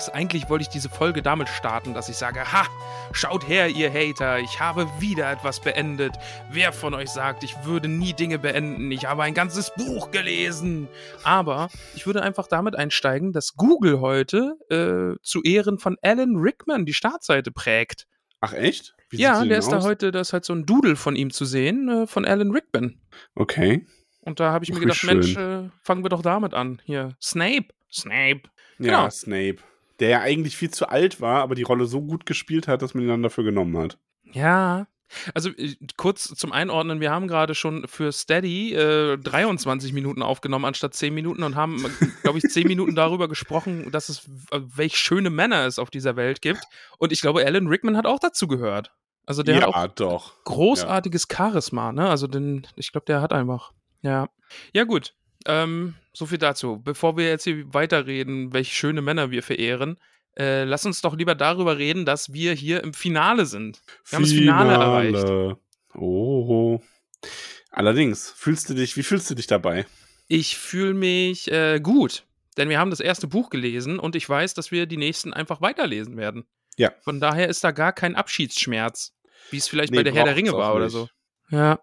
Magst. Eigentlich wollte ich diese Folge damit starten, dass ich sage, ha, schaut her, ihr Hater, ich habe wieder etwas beendet. Wer von euch sagt, ich würde nie Dinge beenden? Ich habe ein ganzes Buch gelesen. Aber ich würde einfach damit einsteigen, dass Google heute äh, zu Ehren von Alan Rickman die Startseite prägt. Ach echt? Wie ja, der ist aus? da heute, da ist halt so ein Doodle von ihm zu sehen, äh, von Alan Rickman. Okay. Und da habe ich mir gedacht. Mensch, äh, fangen wir doch damit an. Hier, Snape. Snape. Ja, genau. Snape. Der ja eigentlich viel zu alt war, aber die Rolle so gut gespielt hat, dass man ihn dann dafür genommen hat. Ja. Also äh, kurz zum Einordnen, wir haben gerade schon für Steady äh, 23 Minuten aufgenommen anstatt 10 Minuten und haben, glaube ich, 10 Minuten darüber gesprochen, dass es äh, welch schöne Männer es auf dieser Welt gibt. Und ich glaube, Alan Rickman hat auch dazu gehört. Also der ja, hat auch doch. großartiges ja. Charisma, ne? Also den, ich glaube, der hat einfach. Ja. Ja, gut. Ähm, so viel dazu. Bevor wir jetzt hier weiterreden, welche schöne Männer wir verehren, äh, lass uns doch lieber darüber reden, dass wir hier im Finale sind. Wir haben das Finale erreicht. Oh. Allerdings, fühlst du dich, wie fühlst du dich dabei? Ich fühle mich äh, gut, denn wir haben das erste Buch gelesen und ich weiß, dass wir die nächsten einfach weiterlesen werden. Ja. Von daher ist da gar kein Abschiedsschmerz, wie es vielleicht nee, bei der Herr der Ringe war oder so. Ja.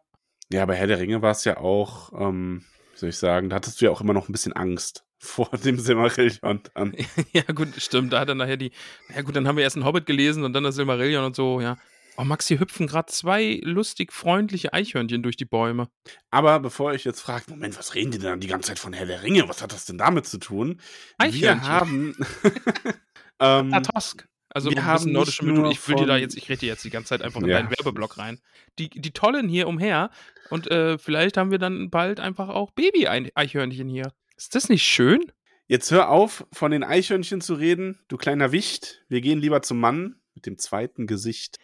Ja, bei Herr der Ringe war es ja auch, ähm, soll ich sagen, da hattest du ja auch immer noch ein bisschen Angst vor dem Silmarillion dann. ja, gut, stimmt. Da hat er nachher die. Ja, gut, dann haben wir erst einen Hobbit gelesen und dann das Silmarillion und so, ja. Oh, Max, hier hüpfen gerade zwei lustig freundliche Eichhörnchen durch die Bäume. Aber bevor ich jetzt frage, Moment, was reden die denn die ganze Zeit von Herr der Ringe? Was hat das denn damit zu tun? Eichhörnchen. Wir haben. ähm, Tatosk. Also wir haben nordische Mythologie. Ich will dir da jetzt, ich rede jetzt die ganze Zeit einfach in ja. deinen Werbeblock rein. Die, die tollen hier umher und äh, vielleicht haben wir dann bald einfach auch Baby-Eichhörnchen hier. Ist das nicht schön? Jetzt hör auf, von den Eichhörnchen zu reden, du kleiner Wicht. Wir gehen lieber zum Mann mit dem zweiten Gesicht.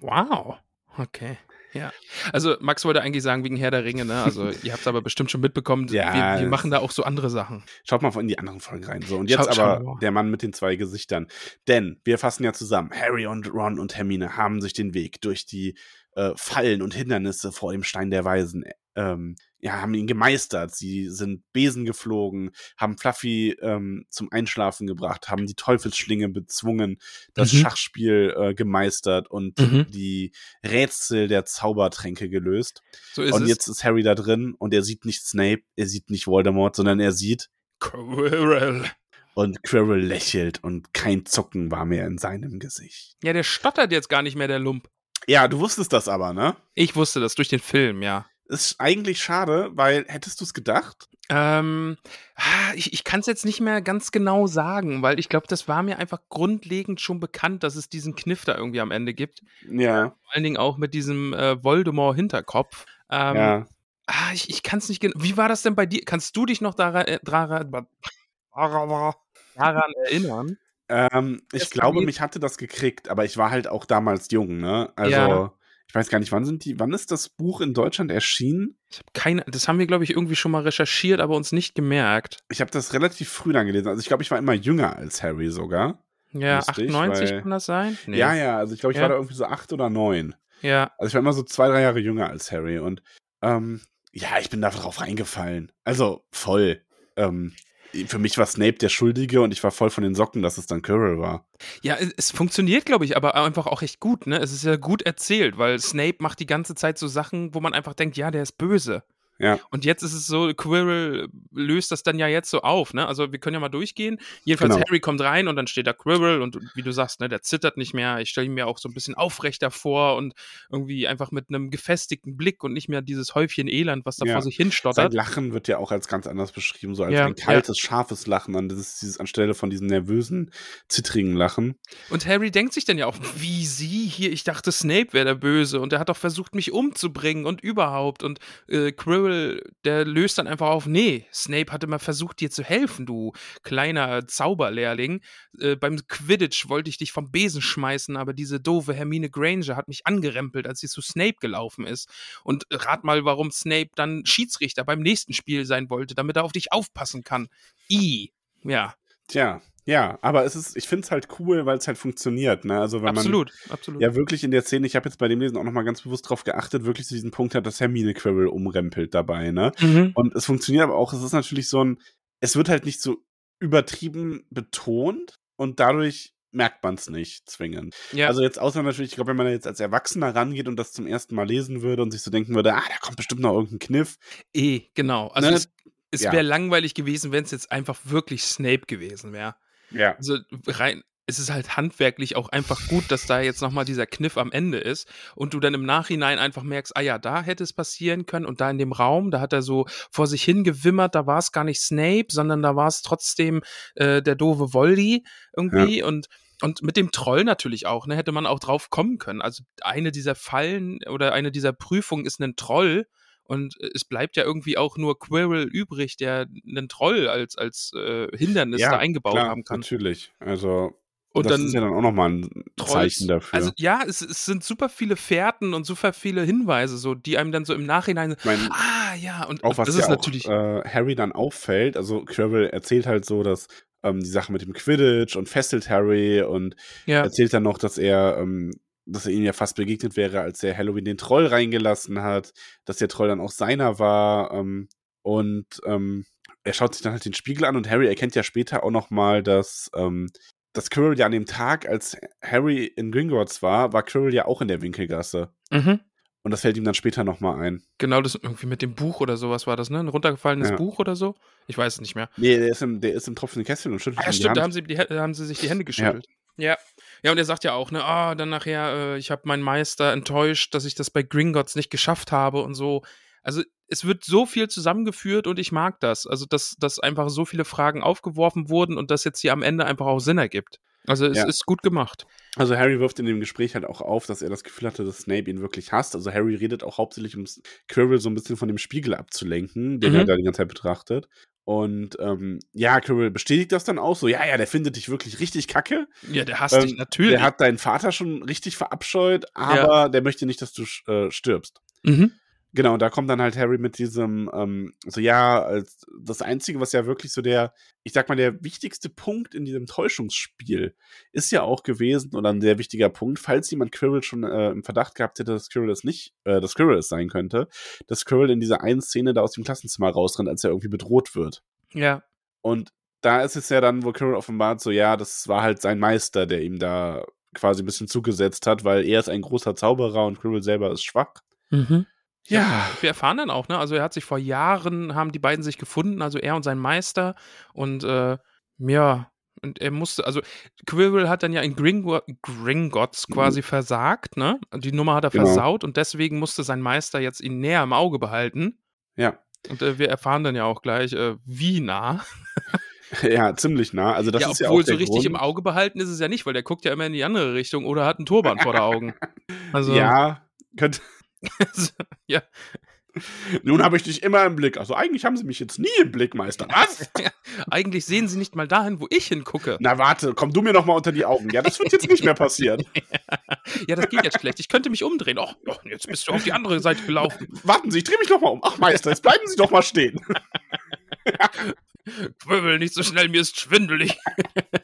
Wow. Okay. Ja. Also Max wollte eigentlich sagen wegen Herr der Ringe, ne? Also ihr habt es aber bestimmt schon mitbekommen, ja, wir, wir, machen da auch so andere Sachen. Schaut mal in die anderen Folgen rein. So, und jetzt Schaut, aber der Mann mit den zwei Gesichtern. Denn wir fassen ja zusammen, Harry und Ron und Hermine haben sich den Weg durch die äh, Fallen und Hindernisse vor dem Stein der Weisen ähm, ja, haben ihn gemeistert. Sie sind Besen geflogen, haben Fluffy ähm, zum Einschlafen gebracht, haben die Teufelsschlinge bezwungen, das mhm. Schachspiel äh, gemeistert und mhm. die Rätsel der Zaubertränke gelöst. So ist und es. jetzt ist Harry da drin und er sieht nicht Snape, er sieht nicht Voldemort, sondern er sieht Quirrell. Und Quirrell lächelt und kein Zucken war mehr in seinem Gesicht. Ja, der stottert jetzt gar nicht mehr, der Lump. Ja, du wusstest das aber, ne? Ich wusste das durch den Film, ja. Ist eigentlich schade, weil hättest du es gedacht? Ähm, ah, ich, ich kann es jetzt nicht mehr ganz genau sagen, weil ich glaube, das war mir einfach grundlegend schon bekannt, dass es diesen Kniff da irgendwie am Ende gibt. Ja. Vor allen Dingen auch mit diesem äh, Voldemort-Hinterkopf. Ähm, ja. Ah, ich, ich kann es nicht genau. Wie war das denn bei dir? Kannst du dich noch daran, äh, daran, daran erinnern? Ähm, ich glaube, mich hatte das gekriegt, aber ich war halt auch damals jung, ne? Also, ja. Ich weiß gar nicht, wann sind die, wann ist das Buch in Deutschland erschienen? Ich habe keine, das haben wir, glaube ich, irgendwie schon mal recherchiert, aber uns nicht gemerkt. Ich habe das relativ früh dann gelesen. Also ich glaube, ich war immer jünger als Harry sogar. Ja, Lustig, 98 weil, kann das sein? Nee. Ja, ja, also ich glaube, ich ja. war da irgendwie so acht oder neun. Ja. Also ich war immer so zwei, drei Jahre jünger als Harry und ähm, ja, ich bin da drauf reingefallen. Also voll. Ähm, für mich war Snape der Schuldige und ich war voll von den Socken, dass es dann Quirrell war. Ja, es funktioniert, glaube ich, aber einfach auch echt gut, ne? Es ist ja gut erzählt, weil Snape macht die ganze Zeit so Sachen, wo man einfach denkt, ja, der ist böse. Ja. Und jetzt ist es so, Quirrell löst das dann ja jetzt so auf, ne? Also wir können ja mal durchgehen. Jedenfalls genau. Harry kommt rein und dann steht da Quirrell und wie du sagst, ne, der zittert nicht mehr. Ich stelle ihn mir auch so ein bisschen aufrechter vor und irgendwie einfach mit einem gefestigten Blick und nicht mehr dieses Häufchen Elend, was da ja. vor sich hinstottert. Sein Lachen wird ja auch als ganz anders beschrieben, so als ja, ein kaltes, scharfes Lachen. Das ist dieses anstelle von diesem nervösen, zittrigen Lachen. Und Harry denkt sich dann ja auch, wie sie hier, ich dachte, Snape wäre der Böse und er hat doch versucht, mich umzubringen und überhaupt. Und äh, Quirrell, der löst dann einfach auf, nee, Snape hat immer versucht, dir zu helfen, du kleiner Zauberlehrling. Äh, beim Quidditch wollte ich dich vom Besen schmeißen, aber diese doofe Hermine Granger hat mich angerempelt, als sie zu Snape gelaufen ist. Und rat mal, warum Snape dann Schiedsrichter beim nächsten Spiel sein wollte, damit er auf dich aufpassen kann. I. Ja. Tja, ja, aber es ist, ich finde es halt cool, weil es halt funktioniert, ne? Also wenn absolut, man absolut. ja wirklich in der Szene, ich habe jetzt bei dem Lesen auch nochmal ganz bewusst drauf geachtet, wirklich zu diesem Punkt hat, dass Hermine Quirrell umrempelt dabei, ne? Mhm. Und es funktioniert aber auch, es ist natürlich so ein, es wird halt nicht so übertrieben betont und dadurch merkt man es nicht zwingend. Ja. Also jetzt außer natürlich, ich glaube, wenn man jetzt als Erwachsener rangeht und das zum ersten Mal lesen würde und sich so denken würde, ah, da kommt bestimmt noch irgendein Kniff. Eh, genau. Also ne? es, es ja. wäre langweilig gewesen, wenn es jetzt einfach wirklich Snape gewesen wäre. Ja. Also rein, es ist halt handwerklich auch einfach gut, dass da jetzt nochmal dieser Kniff am Ende ist und du dann im Nachhinein einfach merkst, ah ja, da hätte es passieren können und da in dem Raum, da hat er so vor sich hingewimmert, da war es gar nicht Snape, sondern da war es trotzdem äh, der doofe Voldy irgendwie ja. und und mit dem Troll natürlich auch, ne, hätte man auch drauf kommen können. Also eine dieser Fallen oder eine dieser Prüfungen ist ein Troll und äh, es bleibt ja irgendwie auch nur Quirrell übrig, der einen Troll als, als äh, Hindernis ja, da eingebaut klar, haben kann. Natürlich. Also und das dann ist ja dann auch nochmal ein Zeichen dafür. Also ja, es, es, sind super viele Fährten und super viele Hinweise, so, die einem dann so im Nachhinein. Mein, ah, ja, und, auch was das ja ist natürlich. Auch, äh, Harry dann auffällt, also Quirrell erzählt halt so, dass ähm, die Sache mit dem Quidditch und fesselt Harry und ja. erzählt dann noch, dass er ähm, dass er ihm ja fast begegnet wäre, als er Halloween den Troll reingelassen hat, dass der Troll dann auch seiner war. Ähm, und ähm, er schaut sich dann halt den Spiegel an und Harry erkennt ja später auch noch mal, dass, ähm, dass Quirrell ja an dem Tag, als Harry in Gringotts war, war Quirrell ja auch in der Winkelgasse. Mhm. Und das fällt ihm dann später noch mal ein. Genau, das irgendwie mit dem Buch oder sowas war das, ne? Ein runtergefallenes ja. Buch oder so? Ich weiß es nicht mehr. Nee, der ist im, der ist im tropfenden Kästchen und schüttelt ah, ja, stimmt, da haben sie, die, haben sie sich die Hände geschüttelt. Ja. ja. Ja, und er sagt ja auch, ne, ah, dann nachher, äh, ich habe meinen Meister enttäuscht, dass ich das bei Gringotts nicht geschafft habe und so. Also es wird so viel zusammengeführt und ich mag das. Also, dass, dass einfach so viele Fragen aufgeworfen wurden und das jetzt hier am Ende einfach auch Sinn ergibt. Also es ja. ist gut gemacht. Also Harry wirft in dem Gespräch halt auch auf, dass er das Gefühl hatte, dass Snape ihn wirklich hasst. Also Harry redet auch hauptsächlich, um Quirrell so ein bisschen von dem Spiegel abzulenken, den mhm. er da die ganze Zeit betrachtet. Und ähm, ja, Quirrell bestätigt das dann auch so. Ja, ja, der findet dich wirklich richtig kacke. Ja, der hasst ähm, dich natürlich. Der hat deinen Vater schon richtig verabscheut, aber ja. der möchte nicht, dass du äh, stirbst. Mhm. Genau, da kommt dann halt Harry mit diesem, ähm, so ja, das Einzige, was ja wirklich so der, ich sag mal, der wichtigste Punkt in diesem Täuschungsspiel ist ja auch gewesen, oder ein sehr wichtiger Punkt, falls jemand Quirrell schon äh, im Verdacht gehabt hätte, dass Quirrell es nicht, äh, dass Quirrell es sein könnte, dass Quirrell in dieser einen Szene da aus dem Klassenzimmer rausrennt, als er irgendwie bedroht wird. Ja. Und da ist es ja dann, wo Quirrell offenbart, so ja, das war halt sein Meister, der ihm da quasi ein bisschen zugesetzt hat, weil er ist ein großer Zauberer und Quirrell selber ist schwach. Mhm. Ja. Wir erfahren dann auch, ne? Also er hat sich vor Jahren, haben die beiden sich gefunden, also er und sein Meister. Und äh, ja, und er musste, also Quirrell hat dann ja in Gringo Gringotts mhm. quasi mhm. versagt, ne? Die Nummer hat er genau. versaut und deswegen musste sein Meister jetzt ihn näher im Auge behalten. Ja. Und äh, wir erfahren dann ja auch gleich, äh, wie nah. Ja, ziemlich nah. Also das ja, ist ja obwohl auch so richtig Grund. im Auge behalten ist es ja nicht, weil der guckt ja immer in die andere Richtung oder hat einen Turban vor den Augen. Also, ja, könnte, ja. Nun habe ich dich immer im Blick. Also eigentlich haben sie mich jetzt nie im Blick, Meister. Was? Eigentlich sehen sie nicht mal dahin, wo ich hingucke. Na warte, komm du mir noch mal unter die Augen. Ja, das wird jetzt nicht mehr passieren. ja, das geht jetzt schlecht. Ich könnte mich umdrehen. Oh, jetzt bist du auf die andere Seite gelaufen. Warten Sie, ich drehe mich noch mal um. Ach, Meister, jetzt bleiben Sie doch mal stehen. Quirrell nicht so schnell, mir ist schwindelig.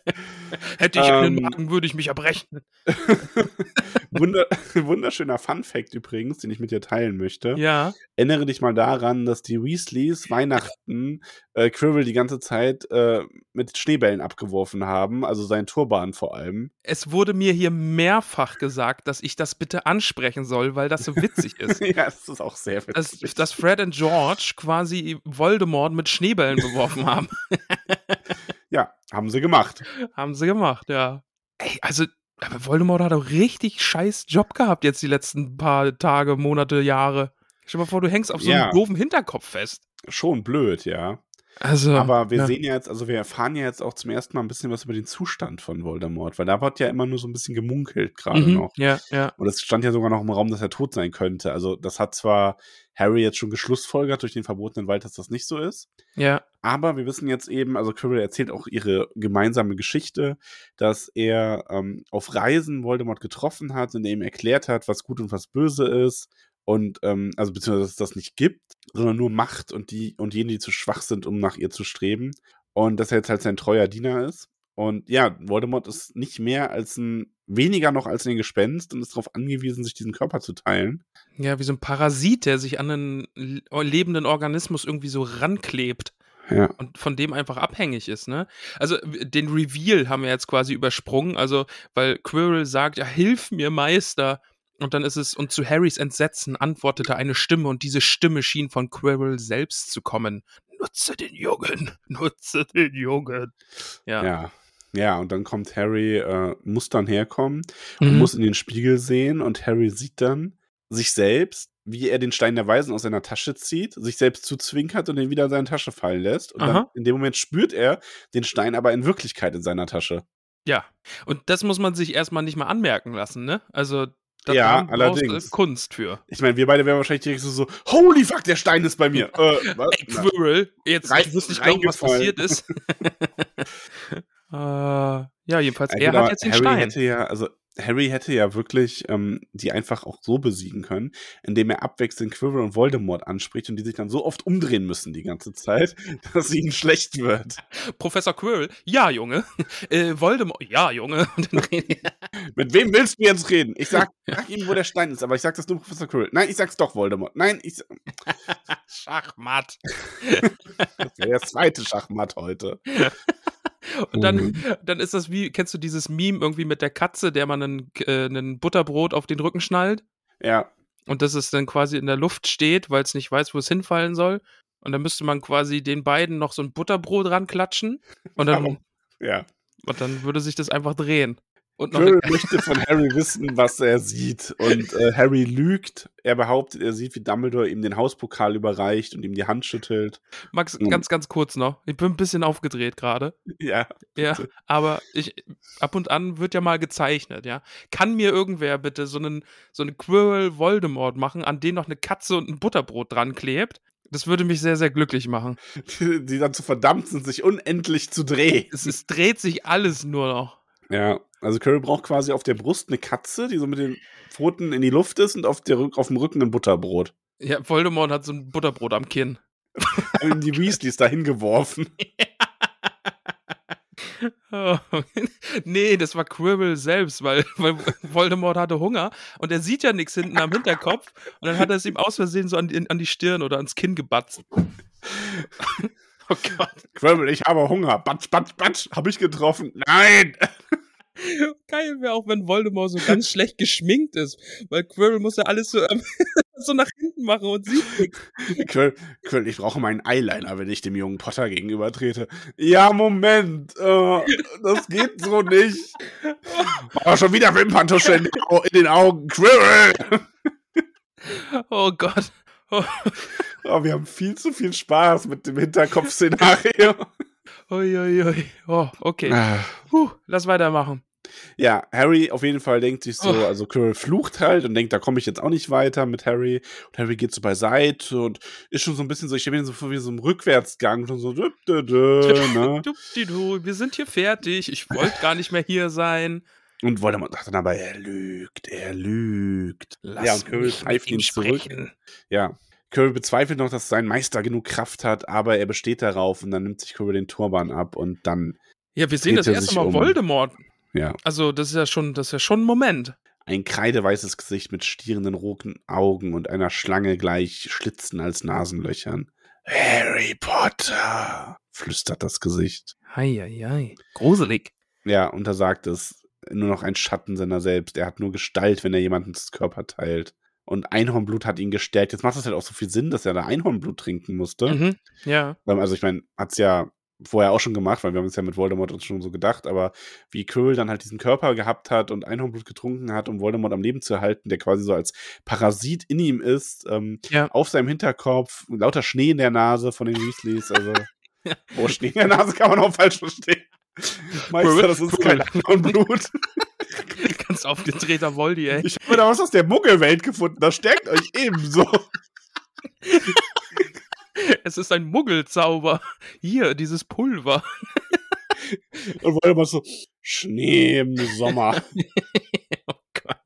Hätte ich ähm, einen Magen, würde ich mich erbrechen. Wunder, wunderschöner Fun-Fact übrigens, den ich mit dir teilen möchte. Ja. Erinnere dich mal daran, dass die Weasleys Weihnachten äh, Quirrell die ganze Zeit äh, mit Schneebällen abgeworfen haben, also sein Turban vor allem. Es wurde mir hier mehrfach gesagt, dass ich das bitte ansprechen soll, weil das so witzig ist. ja, es ist auch sehr witzig. Dass, dass Fred und George quasi Voldemort mit Schneebällen beworfen haben. ja, haben sie gemacht. Haben sie gemacht, ja. Ey, also aber Voldemort hat auch richtig scheiß Job gehabt jetzt die letzten paar Tage, Monate, Jahre. Stell dir mal vor, du hängst auf so ja. einem doofen Hinterkopf fest. Schon blöd, ja. Also, Aber wir ja. sehen ja jetzt, also wir erfahren ja jetzt auch zum ersten Mal ein bisschen was über den Zustand von Voldemort, weil da wird ja immer nur so ein bisschen gemunkelt gerade mhm, noch. Ja, ja. Und es stand ja sogar noch im Raum, dass er tot sein könnte. Also das hat zwar Harry jetzt schon geschlussfolgert durch den verbotenen Wald, dass das nicht so ist. Ja. Aber wir wissen jetzt eben, also Quirrell erzählt auch ihre gemeinsame Geschichte, dass er ähm, auf Reisen Voldemort getroffen hat und er ihm erklärt hat, was gut und was böse ist und ähm, also beziehungsweise dass es das nicht gibt, sondern nur Macht und die und jene, die zu schwach sind, um nach ihr zu streben. Und dass er jetzt halt sein treuer Diener ist. Und ja, Voldemort ist nicht mehr als ein, weniger noch als ein Gespenst und ist darauf angewiesen, sich diesen Körper zu teilen. Ja, wie so ein Parasit, der sich an einen lebenden Organismus irgendwie so ranklebt. Ja. Und von dem einfach abhängig ist, ne? Also den Reveal haben wir jetzt quasi übersprungen, also weil Quirrell sagt, ja, hilf mir, Meister. Und dann ist es, und zu Harrys Entsetzen antwortete eine Stimme, und diese Stimme schien von Quirrell selbst zu kommen. Nutze den Jungen, nutze den Jungen. Ja. Ja, ja und dann kommt Harry, äh, muss dann herkommen und mhm. muss in den Spiegel sehen, und Harry sieht dann sich selbst, wie er den Stein der Weisen aus seiner Tasche zieht, sich selbst zuzwinkert und ihn wieder in seine Tasche fallen lässt. Und dann in dem Moment spürt er den Stein aber in Wirklichkeit in seiner Tasche. Ja, und das muss man sich erstmal nicht mal anmerken lassen, ne? Also da ja, allerdings. Kunst für. Ich meine, wir beide wären wahrscheinlich direkt so, so holy fuck, der Stein ist bei mir. äh, was? Ey, Quirrell, jetzt Rein, wirst nicht glauben, was passiert ist. äh, ja, jedenfalls, er genau, hat jetzt den Harry Stein. Hätte ja, also Harry hätte ja wirklich ähm, die einfach auch so besiegen können, indem er abwechselnd Quirrell und Voldemort anspricht und die sich dann so oft umdrehen müssen die ganze Zeit, dass ihnen schlecht wird. Professor Quirrell, ja, Junge. Äh, Voldemort, ja, Junge. Mit wem willst du jetzt reden? Ich sag, sag ihm, wo der Stein ist, aber ich sag das nur Professor Quirrell. Nein, ich sag's doch Voldemort. Nein, ich. Schachmatt. das wäre der zweite Schachmatt heute. Und dann, mhm. dann ist das wie, kennst du dieses Meme irgendwie mit der Katze, der man einen, äh, einen Butterbrot auf den Rücken schnallt? Ja. Und dass es dann quasi in der Luft steht, weil es nicht weiß, wo es hinfallen soll. Und dann müsste man quasi den beiden noch so ein Butterbrot ranklatschen. Und dann, ja. und dann würde sich das einfach drehen. Und Quirrell möchte von Harry wissen, was er sieht. Und äh, Harry lügt. Er behauptet, er sieht, wie Dumbledore ihm den Hauspokal überreicht und ihm die Hand schüttelt. Max, mhm. ganz, ganz kurz noch. Ich bin ein bisschen aufgedreht gerade. Ja. Ja, aber ich, ab und an wird ja mal gezeichnet, ja. Kann mir irgendwer bitte so einen, so einen Quirrell Voldemort machen, an den noch eine Katze und ein Butterbrot dran klebt? Das würde mich sehr, sehr glücklich machen. Die, die dann zu verdammt sind, sich unendlich zu drehen. Es, es dreht sich alles nur noch. Ja, also Curry braucht quasi auf der Brust eine Katze, die so mit den Pfoten in die Luft ist und auf, der, auf dem Rücken ein Butterbrot. Ja, Voldemort hat so ein Butterbrot am Kinn. Haben die Weasleys dahin geworfen. Oh, nee, das war Quirrell selbst, weil, weil Voldemort hatte Hunger und er sieht ja nichts hinten am Hinterkopf und dann hat er es ihm aus Versehen so an die, an die Stirn oder ans Kinn gebatzt. Oh Gott. Quirrell, ich habe Hunger. Batsch, batsch, batsch. Habe ich getroffen? Nein! Geil wäre auch, wenn Voldemort so ganz schlecht geschminkt ist, weil Quirrell muss ja alles so, ähm, so nach hinten machen und sieht nichts. Quirrell, Quirrell, ich brauche meinen Eyeliner, wenn ich dem jungen Potter gegenüber trete. Ja, Moment, äh, das geht so nicht. Oh, schon wieder Wimperntusche in, in den Augen. Quirrell! Oh Gott. Oh. oh, wir haben viel zu viel Spaß mit dem Hinterkopf-Szenario. Uiuiui. Ui. Oh, okay. Ah. Puh, lass weitermachen. Ja, Harry auf jeden Fall denkt sich so, oh. also Quirrell flucht halt und denkt, da komme ich jetzt auch nicht weiter mit Harry. Und Harry geht so beiseite und ist schon so ein bisschen so, ich stelle mir so vor wie so ein Rückwärtsgang, schon so, dü, dü, dü, ne? wir sind hier fertig, ich wollte gar nicht mehr hier sein. Und Voldemort sagt dann aber, er lügt, er lügt. Lass ja, und Quirrell pfeift ihn zurück. Ja, Quirrell bezweifelt noch, dass sein Meister genug Kraft hat, aber er besteht darauf und dann nimmt sich Quirrell den Turban ab und dann. Ja, wir sehen das erste Mal um. Voldemort. Ja. Also, das ist ja schon, das ist ja schon ein Moment. ein kreideweißes Gesicht mit stierenden roten Augen und einer Schlange gleich Schlitzen als Nasenlöchern. Harry Potter, flüstert das Gesicht. Heieiei. Gruselig. Ja, und da sagt es nur noch ein Schatten seiner selbst. Er hat nur Gestalt, wenn er jemanden das Körper teilt. Und Einhornblut hat ihn gestärkt. Jetzt macht es halt auch so viel Sinn, dass er da Einhornblut trinken musste. Mhm. Ja. Also ich meine, hat es ja vorher auch schon gemacht, weil wir haben es ja mit Voldemort uns schon so gedacht, aber wie Quirrell dann halt diesen Körper gehabt hat und Einhornblut getrunken hat, um Voldemort am Leben zu erhalten, der quasi so als Parasit in ihm ist, ähm, ja. auf seinem Hinterkopf, lauter Schnee in der Nase von den Weasleys, also ja. oh, Schnee in der Nase kann man auch falsch verstehen. Meister, das ist kein Einhornblut. Ganz aufgedrehter Voldy, ey. Ich habe da was aus der Muggelwelt gefunden, das stärkt euch ebenso. Es ist ein Muggelzauber. Hier, dieses Pulver. Und wollte mal so, Schnee im Sommer. oh Gott.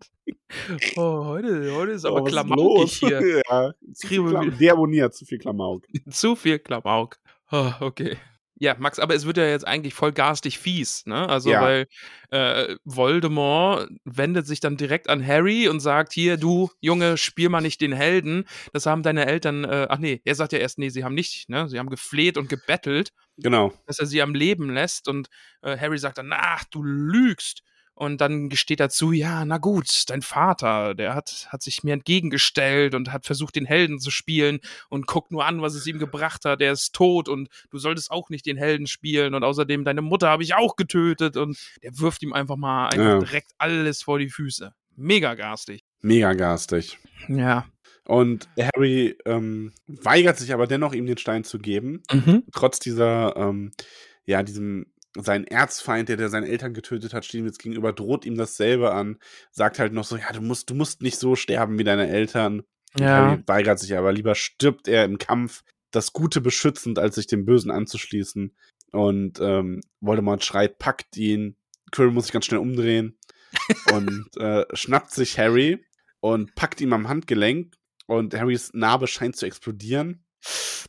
Oh, heute, heute ist aber oh, Klamauk hier. Ja, zu viel Klam der abonniert, zu viel Klamauk. zu viel Klamauk. Oh, okay. Ja, Max, aber es wird ja jetzt eigentlich voll garstig fies, ne? Also, ja. weil äh, Voldemort wendet sich dann direkt an Harry und sagt: Hier, du Junge, spiel mal nicht den Helden. Das haben deine Eltern, äh, ach nee, er sagt ja erst, nee, sie haben nicht, ne? Sie haben gefleht und gebettelt. Genau. Dass er sie am Leben lässt und äh, Harry sagt dann: Ach, du lügst. Und dann gesteht dazu, ja, na gut, dein Vater, der hat, hat sich mir entgegengestellt und hat versucht, den Helden zu spielen und guckt nur an, was es ihm gebracht hat. Er ist tot und du solltest auch nicht den Helden spielen. Und außerdem, deine Mutter habe ich auch getötet. Und der wirft ihm einfach mal einfach ja. direkt alles vor die Füße. Mega garstig. Mega garstig. Ja. Und Harry ähm, weigert sich aber dennoch, ihm den Stein zu geben. Mhm. Trotz dieser, ähm, ja, diesem sein Erzfeind, der, der seine Eltern getötet hat, steht ihm jetzt gegenüber, droht ihm dasselbe an, sagt halt noch so, ja, du musst, du musst nicht so sterben wie deine Eltern. Ja. Harry weigert sich aber, lieber stirbt er im Kampf, das Gute beschützend, als sich dem Bösen anzuschließen. Und ähm, Voldemort schreit, packt ihn. Quirrell muss sich ganz schnell umdrehen und äh, schnappt sich Harry und packt ihm am Handgelenk und Harrys Narbe scheint zu explodieren.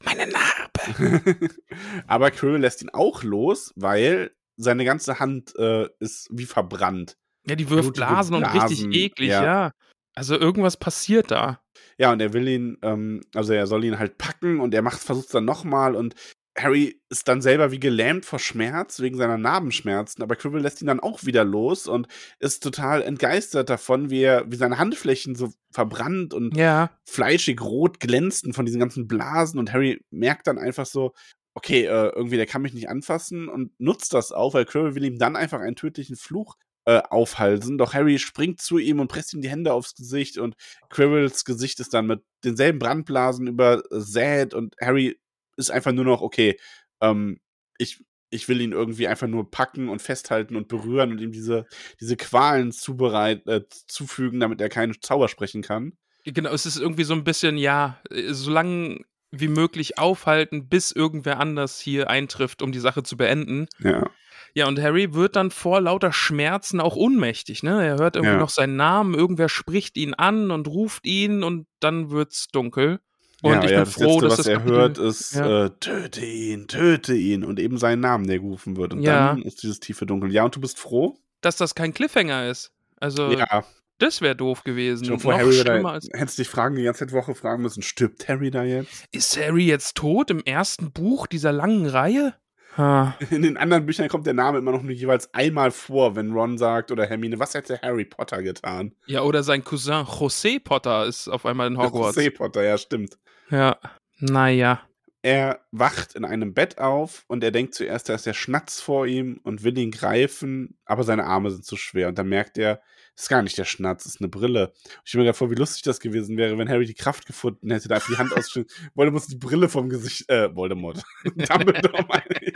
Meine Narbe! Aber Quirrell lässt ihn auch los, weil seine ganze Hand äh, ist wie verbrannt. Ja, die wirft Blasen, Blasen, und richtig eklig, ja. ja. Also irgendwas passiert da. Ja, und er will ihn, ähm, also er soll ihn halt packen und er macht, versucht es dann nochmal und Harry ist dann selber wie gelähmt vor Schmerz wegen seiner Narbenschmerzen, aber Quirrell lässt ihn dann auch wieder los und ist total entgeistert davon, wie er, wie seine Handflächen so verbrannt und ja. fleischig rot glänzten von diesen ganzen Blasen und Harry merkt dann einfach so, okay, äh, irgendwie der kann mich nicht anfassen und nutzt das auch, weil Quirrell will ihm dann einfach einen tödlichen Fluch äh, aufhalsen. Doch Harry springt zu ihm und presst ihm die Hände aufs Gesicht und Quirrells Gesicht ist dann mit denselben Brandblasen übersät und Harry ist einfach nur noch, okay, ähm, ich, ich will ihn irgendwie einfach nur packen und festhalten und berühren und ihm diese, diese Qualen zubereit, äh, zufügen, damit er keinen Zauber sprechen kann. Genau, es ist irgendwie so ein bisschen, ja, äh, so lang wie möglich aufhalten, bis irgendwer anders hier eintrifft, um die Sache zu beenden. Ja. Ja, und Harry wird dann vor lauter Schmerzen auch ohnmächtig, ne? Er hört irgendwie ja. noch seinen Namen, irgendwer spricht ihn an und ruft ihn und dann wird's dunkel. Und ja, ich ja, bin froh, Letzte, dass was das er hört, ist ja. äh, töte ihn, töte ihn und eben seinen Namen, der gerufen wird. Und ja. dann ist dieses tiefe Dunkel. Ja, und du bist froh? Dass das kein Cliffhanger ist. Also, ja. das wäre doof gewesen. Schon vor Harry da, als hättest dich fragen, die ganze Woche fragen müssen, stirbt Harry da jetzt? Ist Harry jetzt tot im ersten Buch dieser langen Reihe? In den anderen Büchern kommt der Name immer noch nur jeweils einmal vor, wenn Ron sagt oder Hermine, was hätte Harry Potter getan? Ja, oder sein Cousin José Potter ist auf einmal in Hogwarts. José Potter, ja, stimmt. Ja, naja. Er wacht in einem Bett auf und er denkt zuerst, da ist der Schnatz vor ihm und will ihn greifen, aber seine Arme sind zu schwer. Und dann merkt er, ist gar nicht der Schnatz, ist eine Brille. Ich stelle mir gerade vor, wie lustig das gewesen wäre, wenn Harry die Kraft gefunden hätte, da einfach die Hand ausstellen. Voldemort die Brille vom Gesicht, äh, Voldemort. Dumbledore meine ich.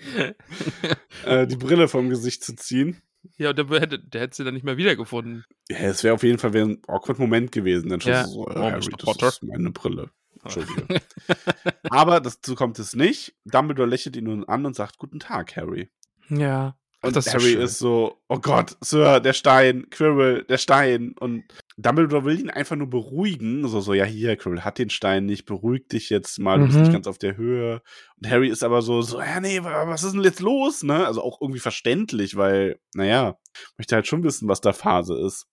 äh, die Brille vom Gesicht zu ziehen. Ja, der hätte, der hätte sie dann nicht mehr wiedergefunden. Ja, es wäre auf jeden Fall ein awkward Moment gewesen. Dann schon ja. so, äh, oh, Harry, das Potter. ist meine Brille. Entschuldige. Aber dazu kommt es nicht. Dumbledore lächelt ihn nun an und sagt, guten Tag, Harry. Ja. Und das Harry ist, ist so, oh Gott, Sir, der Stein, Quirrell, der Stein. Und Dumbledore will ihn einfach nur beruhigen. So, so, ja, hier, Quirrell hat den Stein nicht, beruhig dich jetzt mal, du bist nicht mhm. ganz auf der Höhe. Und Harry ist aber so, so, ja, nee, was ist denn jetzt los, ne? Also auch irgendwie verständlich, weil, naja, möchte halt schon wissen, was da Phase ist.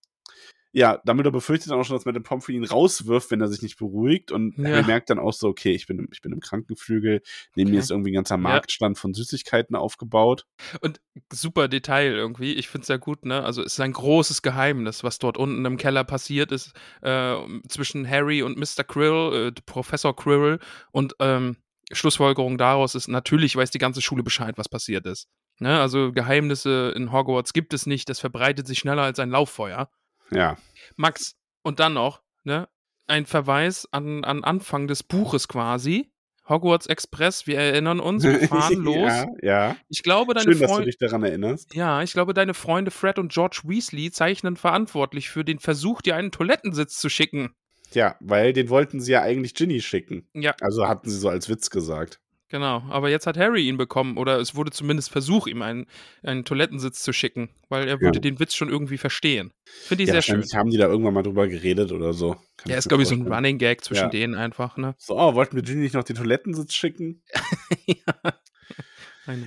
Ja, Dumbledore befürchtet dann auch schon, dass Madame Pomfrey ihn rauswirft, wenn er sich nicht beruhigt. Und ja. er merkt dann auch so, okay, ich bin im, ich bin im Krankenflügel. Neben okay. mir ist irgendwie ein ganzer Marktstand ja. von Süßigkeiten aufgebaut. Und super Detail irgendwie. Ich finde es sehr gut, ne? Also es ist ein großes Geheimnis, was dort unten im Keller passiert ist, äh, zwischen Harry und Mr. Krill, äh, Professor Krill. Und ähm, Schlussfolgerung daraus ist, natürlich weiß die ganze Schule Bescheid, was passiert ist. Ne? Also Geheimnisse in Hogwarts gibt es nicht, das verbreitet sich schneller als ein Lauffeuer. Ja. Max, und dann noch, ne? Ein Verweis an, an Anfang des Buches quasi. Hogwarts Express, wir erinnern uns, wir fahren los. ja, ja. Ich glaube, deine Schön, dass du dich daran erinnerst. Ja, ich glaube, deine Freunde Fred und George Weasley zeichnen verantwortlich für den Versuch, dir einen Toilettensitz zu schicken. Ja, weil den wollten sie ja eigentlich Ginny schicken. Ja. Also hatten sie so als Witz gesagt. Genau, aber jetzt hat Harry ihn bekommen oder es wurde zumindest Versuch, ihm einen, einen Toilettensitz zu schicken, weil er würde ja. den Witz schon irgendwie verstehen. Finde ich ja, sehr schön. haben die da irgendwann mal drüber geredet oder so. Kann ja, ist glaube ich so ein Running Gag zwischen ja. denen einfach, ne? So, oh, wollten wir Ginny nicht noch den Toilettensitz schicken? ja.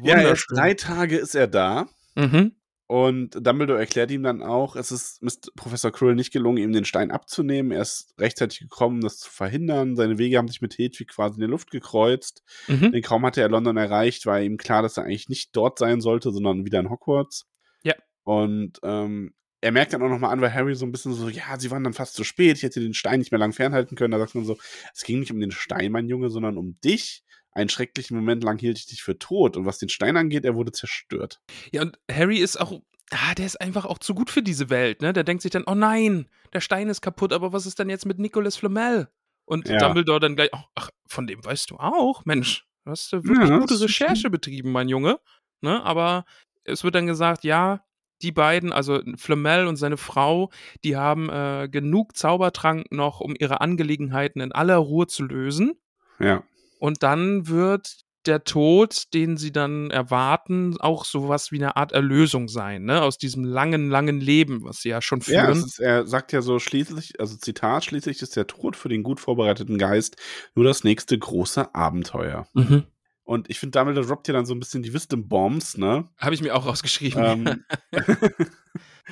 ja, erst drei Tage ist er da. Mhm. Und Dumbledore erklärt ihm dann auch, es ist Mr. Professor Quirrell nicht gelungen, ihm den Stein abzunehmen. Er ist rechtzeitig gekommen, das zu verhindern. Seine Wege haben sich mit Hedwig quasi in der Luft gekreuzt. Mhm. Denn kaum hatte er London erreicht, war ihm klar, dass er eigentlich nicht dort sein sollte, sondern wieder in Hogwarts. Ja. Und ähm, er merkt dann auch nochmal an, weil Harry so ein bisschen so, ja, sie waren dann fast zu spät, ich hätte den Stein nicht mehr lang fernhalten können. Da sagt man so, es ging nicht um den Stein, mein Junge, sondern um dich einen schrecklichen Moment lang hielt ich dich für tot. Und was den Stein angeht, er wurde zerstört. Ja, und Harry ist auch, ah, der ist einfach auch zu gut für diese Welt, ne? Der denkt sich dann, oh nein, der Stein ist kaputt, aber was ist denn jetzt mit Nicholas Flamel? Und ja. Dumbledore dann gleich, ach, von dem weißt du auch, Mensch, du hast wirklich ja, gute Recherche betrieben, mein Junge. Ne? Aber es wird dann gesagt, ja, die beiden, also Flamel und seine Frau, die haben äh, genug Zaubertrank noch, um ihre Angelegenheiten in aller Ruhe zu lösen. Ja. Und dann wird der Tod, den sie dann erwarten, auch sowas wie eine Art Erlösung sein, ne? Aus diesem langen, langen Leben, was sie ja schon führen. Ja, ist, er sagt ja so schließlich, also Zitat, schließlich ist der Tod für den gut vorbereiteten Geist nur das nächste große Abenteuer. Mhm. Und ich finde, damit droppt ja dann so ein bisschen die Wisdom Bombs, ne? Habe ich mir auch rausgeschrieben. Ähm,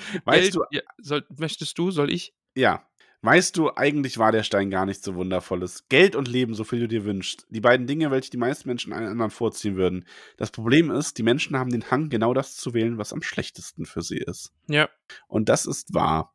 weißt du. Ja, soll, möchtest du, soll ich? Ja. Weißt du, eigentlich war der Stein gar nicht so wundervolles. Geld und Leben, so viel du dir wünschst. Die beiden Dinge, welche die meisten Menschen einen anderen vorziehen würden. Das Problem ist, die Menschen haben den Hang, genau das zu wählen, was am schlechtesten für sie ist. Ja. Und das ist wahr.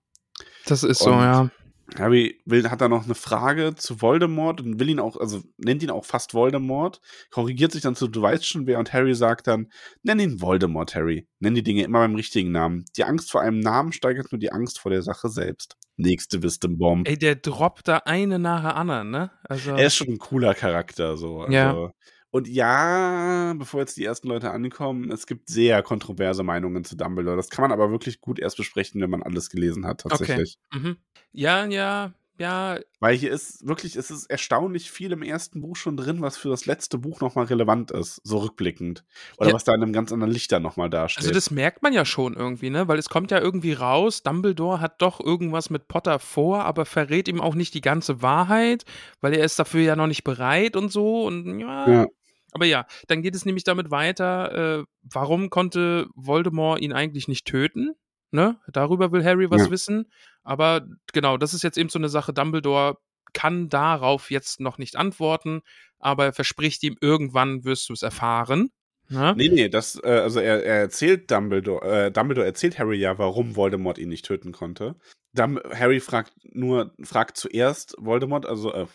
Das ist und so, ja. Harry will, hat da noch eine Frage zu Voldemort und will ihn auch, also nennt ihn auch fast Voldemort, korrigiert sich dann zu, du weißt schon wer, und Harry sagt dann, nenn ihn Voldemort, Harry. Nenn die Dinge immer beim richtigen Namen. Die Angst vor einem Namen steigert nur die Angst vor der Sache selbst. Nächste Wisdom Bomb. Ey, der droppt da eine nach der anderen, ne? Also er ist schon ein cooler Charakter, so. Also, ja. Und ja, bevor jetzt die ersten Leute ankommen, es gibt sehr kontroverse Meinungen zu Dumbledore. Das kann man aber wirklich gut erst besprechen, wenn man alles gelesen hat, tatsächlich. Okay. Mhm. Ja, ja, ja. Weil hier ist wirklich, es ist erstaunlich viel im ersten Buch schon drin, was für das letzte Buch nochmal relevant ist, so rückblickend. Oder ja. was da in einem ganz anderen Licht dann nochmal dasteht. Also das merkt man ja schon irgendwie, ne? Weil es kommt ja irgendwie raus, Dumbledore hat doch irgendwas mit Potter vor, aber verrät ihm auch nicht die ganze Wahrheit, weil er ist dafür ja noch nicht bereit und so. Und ja. ja. Aber ja, dann geht es nämlich damit weiter, äh, warum konnte Voldemort ihn eigentlich nicht töten? Ne? Darüber will Harry was ja. wissen. Aber genau, das ist jetzt eben so eine Sache. Dumbledore kann darauf jetzt noch nicht antworten, aber er verspricht ihm, irgendwann wirst du es erfahren. Ne? Nee, nee, das, äh, also er, er erzählt Dumbledore, äh, Dumbledore erzählt Harry ja, warum Voldemort ihn nicht töten konnte. Dum Harry fragt nur, fragt zuerst Voldemort, also äh,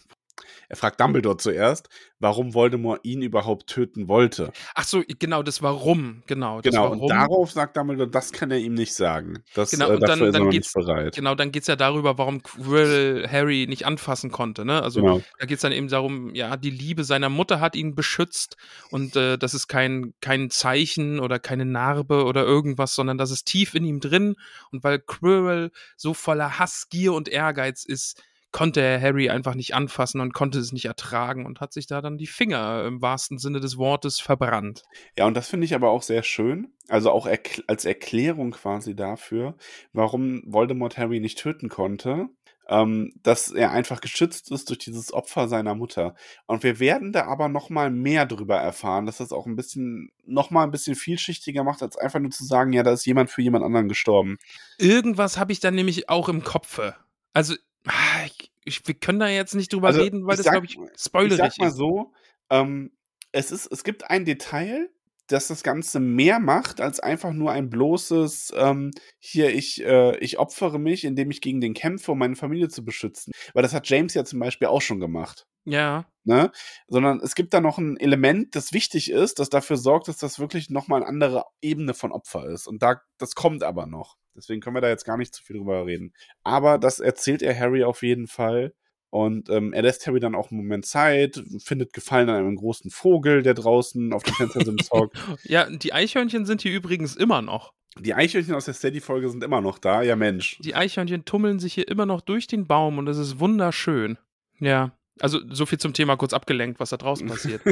er fragt Dumbledore zuerst, warum Voldemort ihn überhaupt töten wollte. Ach so, genau, das Warum, genau. Das genau, warum. und darauf sagt Dumbledore, das kann er ihm nicht sagen. Das, genau, äh, und dann, dann geht's, bereit. Genau, dann geht es ja darüber, warum Quill Harry nicht anfassen konnte. Ne? Also genau. da geht es dann eben darum, ja, die Liebe seiner Mutter hat ihn beschützt und äh, das ist kein, kein Zeichen oder keine Narbe oder irgendwas, sondern das ist tief in ihm drin. Und weil Quirrell so voller Hass, Gier und Ehrgeiz ist, konnte er Harry einfach nicht anfassen und konnte es nicht ertragen und hat sich da dann die Finger im wahrsten Sinne des Wortes verbrannt. Ja, und das finde ich aber auch sehr schön. Also auch erkl als Erklärung quasi dafür, warum Voldemort Harry nicht töten konnte. ähm, dass er einfach geschützt ist durch dieses Opfer seiner Mutter. Und wir werden da aber noch mal mehr drüber erfahren, dass das auch ein bisschen, noch mal ein bisschen vielschichtiger macht, als einfach nur zu sagen, ja, da ist jemand für jemand anderen gestorben. Irgendwas habe ich dann nämlich auch im Kopfe. Also, ah, ich, wir können da jetzt nicht drüber also, reden, weil das, glaube ich, spoilerig ist. Ich sag mal so, ähm, es, ist, es gibt ein Detail, dass das Ganze mehr macht als einfach nur ein bloßes, ähm, hier, ich, äh, ich opfere mich, indem ich gegen den kämpfe, um meine Familie zu beschützen. Weil das hat James ja zum Beispiel auch schon gemacht. Ja. Ne? Sondern es gibt da noch ein Element, das wichtig ist, das dafür sorgt, dass das wirklich nochmal eine andere Ebene von Opfer ist. Und da, das kommt aber noch. Deswegen können wir da jetzt gar nicht zu viel drüber reden. Aber das erzählt er Harry auf jeden Fall. Und ähm, er lässt Harry dann auch einen Moment Zeit, findet Gefallen an einem großen Vogel, der draußen auf dem Fenstersims hockt. ja, die Eichhörnchen sind hier übrigens immer noch. Die Eichhörnchen aus der Steady-Folge sind immer noch da, ja Mensch. Die Eichhörnchen tummeln sich hier immer noch durch den Baum und das ist wunderschön. Ja. Also so viel zum Thema kurz abgelenkt, was da draußen passiert.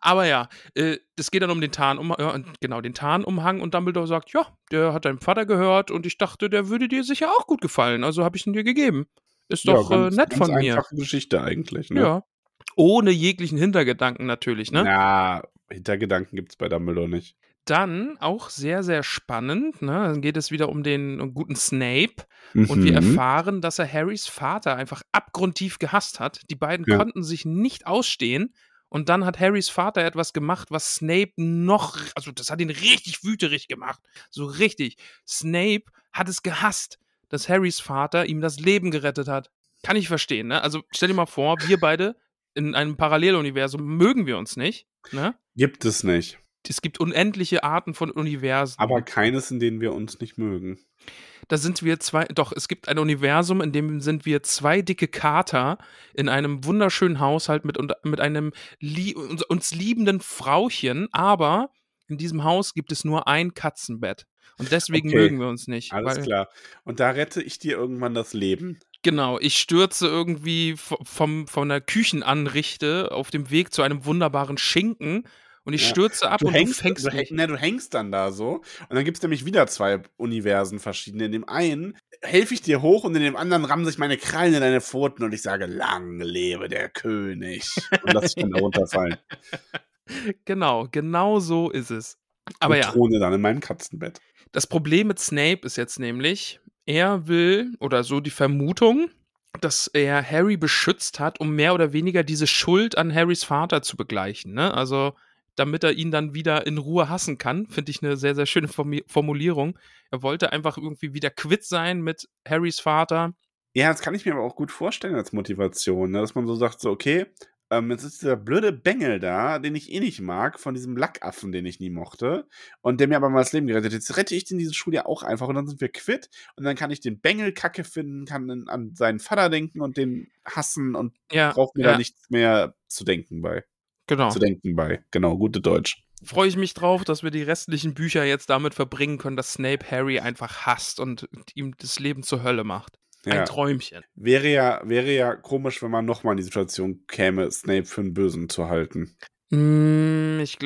Aber ja, äh, es geht dann um den Tarnumhang, ja, genau, den Tarnumhang und Dumbledore sagt, ja, der hat deinem Vater gehört und ich dachte, der würde dir sicher auch gut gefallen, also habe ich ihn dir gegeben. Ist doch ja, ganz, äh, nett von mir. Einfache Geschichte eigentlich, ne? Ja. Ohne jeglichen Hintergedanken natürlich, ne? Ja, Hintergedanken gibt es bei Dumbledore nicht. Dann auch sehr, sehr spannend, ne? Dann geht es wieder um den guten Snape mhm. und wir mhm. erfahren, dass er Harrys Vater einfach abgrundtief gehasst hat. Die beiden ja. konnten sich nicht ausstehen und dann hat Harrys Vater etwas gemacht, was Snape noch, also das hat ihn richtig wüterig gemacht. So richtig. Snape hat es gehasst dass Harrys Vater ihm das Leben gerettet hat. Kann ich verstehen, ne? Also stell dir mal vor, wir beide in einem Paralleluniversum mögen wir uns nicht, ne? Gibt es nicht. Es gibt unendliche Arten von Universen. Aber keines, in denen wir uns nicht mögen. Da sind wir zwei, doch, es gibt ein Universum, in dem sind wir zwei dicke Kater in einem wunderschönen Haushalt mit, mit einem uns liebenden Frauchen, aber in diesem Haus gibt es nur ein Katzenbett. Und deswegen okay. mögen wir uns nicht. Alles klar. Und da rette ich dir irgendwann das Leben. Genau, ich stürze irgendwie vom, von der Küchenanrichte auf dem Weg zu einem wunderbaren Schinken und ich ja. stürze ab du und hängst, du fängst du, mich. Ne, du hängst dann da so und dann gibt es nämlich wieder zwei Universen verschiedene. In dem einen helfe ich dir hoch und in dem anderen rammen sich meine Krallen in deine Pfoten und ich sage, lang lebe der König und lass dich dann da runterfallen. Genau, genau so ist es. Aber und ja. throne dann in meinem Katzenbett. Das Problem mit Snape ist jetzt nämlich, er will, oder so die Vermutung, dass er Harry beschützt hat, um mehr oder weniger diese Schuld an Harrys Vater zu begleichen. Ne? Also, damit er ihn dann wieder in Ruhe hassen kann, finde ich eine sehr, sehr schöne Formulierung. Er wollte einfach irgendwie wieder quitt sein mit Harrys Vater. Ja, das kann ich mir aber auch gut vorstellen als Motivation, ne? dass man so sagt, so, okay, ähm, jetzt ist dieser blöde Bengel da, den ich eh nicht mag, von diesem Lackaffen, den ich nie mochte. Und der mir aber mal das Leben gerettet. Jetzt rette ich den diese Schule auch einfach und dann sind wir quitt. Und dann kann ich den Bengel kacke finden, kann an seinen Vater denken und den hassen und ja, braucht mir ja. da nichts mehr zu denken bei. Genau. Zu denken bei. Genau, gute Deutsch. Freue ich mich drauf, dass wir die restlichen Bücher jetzt damit verbringen können, dass Snape Harry einfach hasst und ihm das Leben zur Hölle macht. Ein ja. Träumchen. Wäre ja, wäre ja komisch, wenn man nochmal in die Situation käme, Snape für einen Bösen zu halten. Mm, ich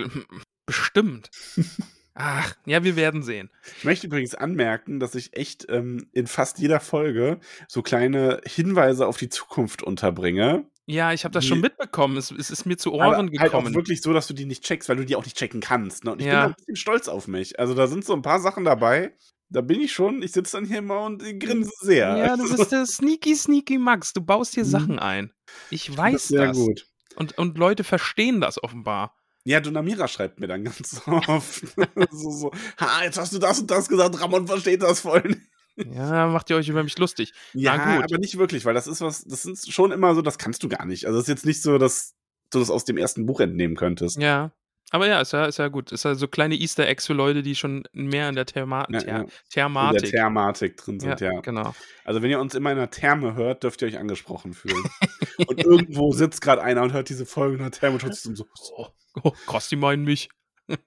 bestimmt. Ach, ja, wir werden sehen. Ich möchte übrigens anmerken, dass ich echt ähm, in fast jeder Folge so kleine Hinweise auf die Zukunft unterbringe. Ja, ich habe das die, schon mitbekommen. Es, es, ist mir zu Ohren aber gekommen. Halt auch wirklich so, dass du die nicht checkst, weil du die auch nicht checken kannst. Ne? Und ich ja. bin ein bisschen stolz auf mich. Also da sind so ein paar Sachen dabei, da bin ich schon, ich sitze dann hier immer und grinse sehr. Ja, du bist der sneaky, sneaky Max. Du baust hier mhm. Sachen ein. Ich weiß das. Sehr das. gut. Und, und Leute verstehen das offenbar. Ja, Donamira schreibt mir dann ganz oft. so, so, ha, jetzt hast du das und das gesagt, Ramon versteht das voll nicht. Ja, macht ihr euch über mich lustig. Ja, aber nicht wirklich, weil das ist was, das ist schon immer so, das kannst du gar nicht. Also es ist jetzt nicht so, dass du das aus dem ersten Buch entnehmen könntest. Ja. Aber ja, ist ja, ist ja gut. Ist ja so kleine Easter Eggs für Leute, die schon mehr in der Therma ja, Ther ja. Thermatik. In der Thermatik drin sind, ja, ja. Genau. Also wenn ihr uns immer in der Therme hört, dürft ihr euch angesprochen fühlen. und irgendwo sitzt gerade einer und hört diese Folge in der Therme und so. Oh, oh die meinen mich.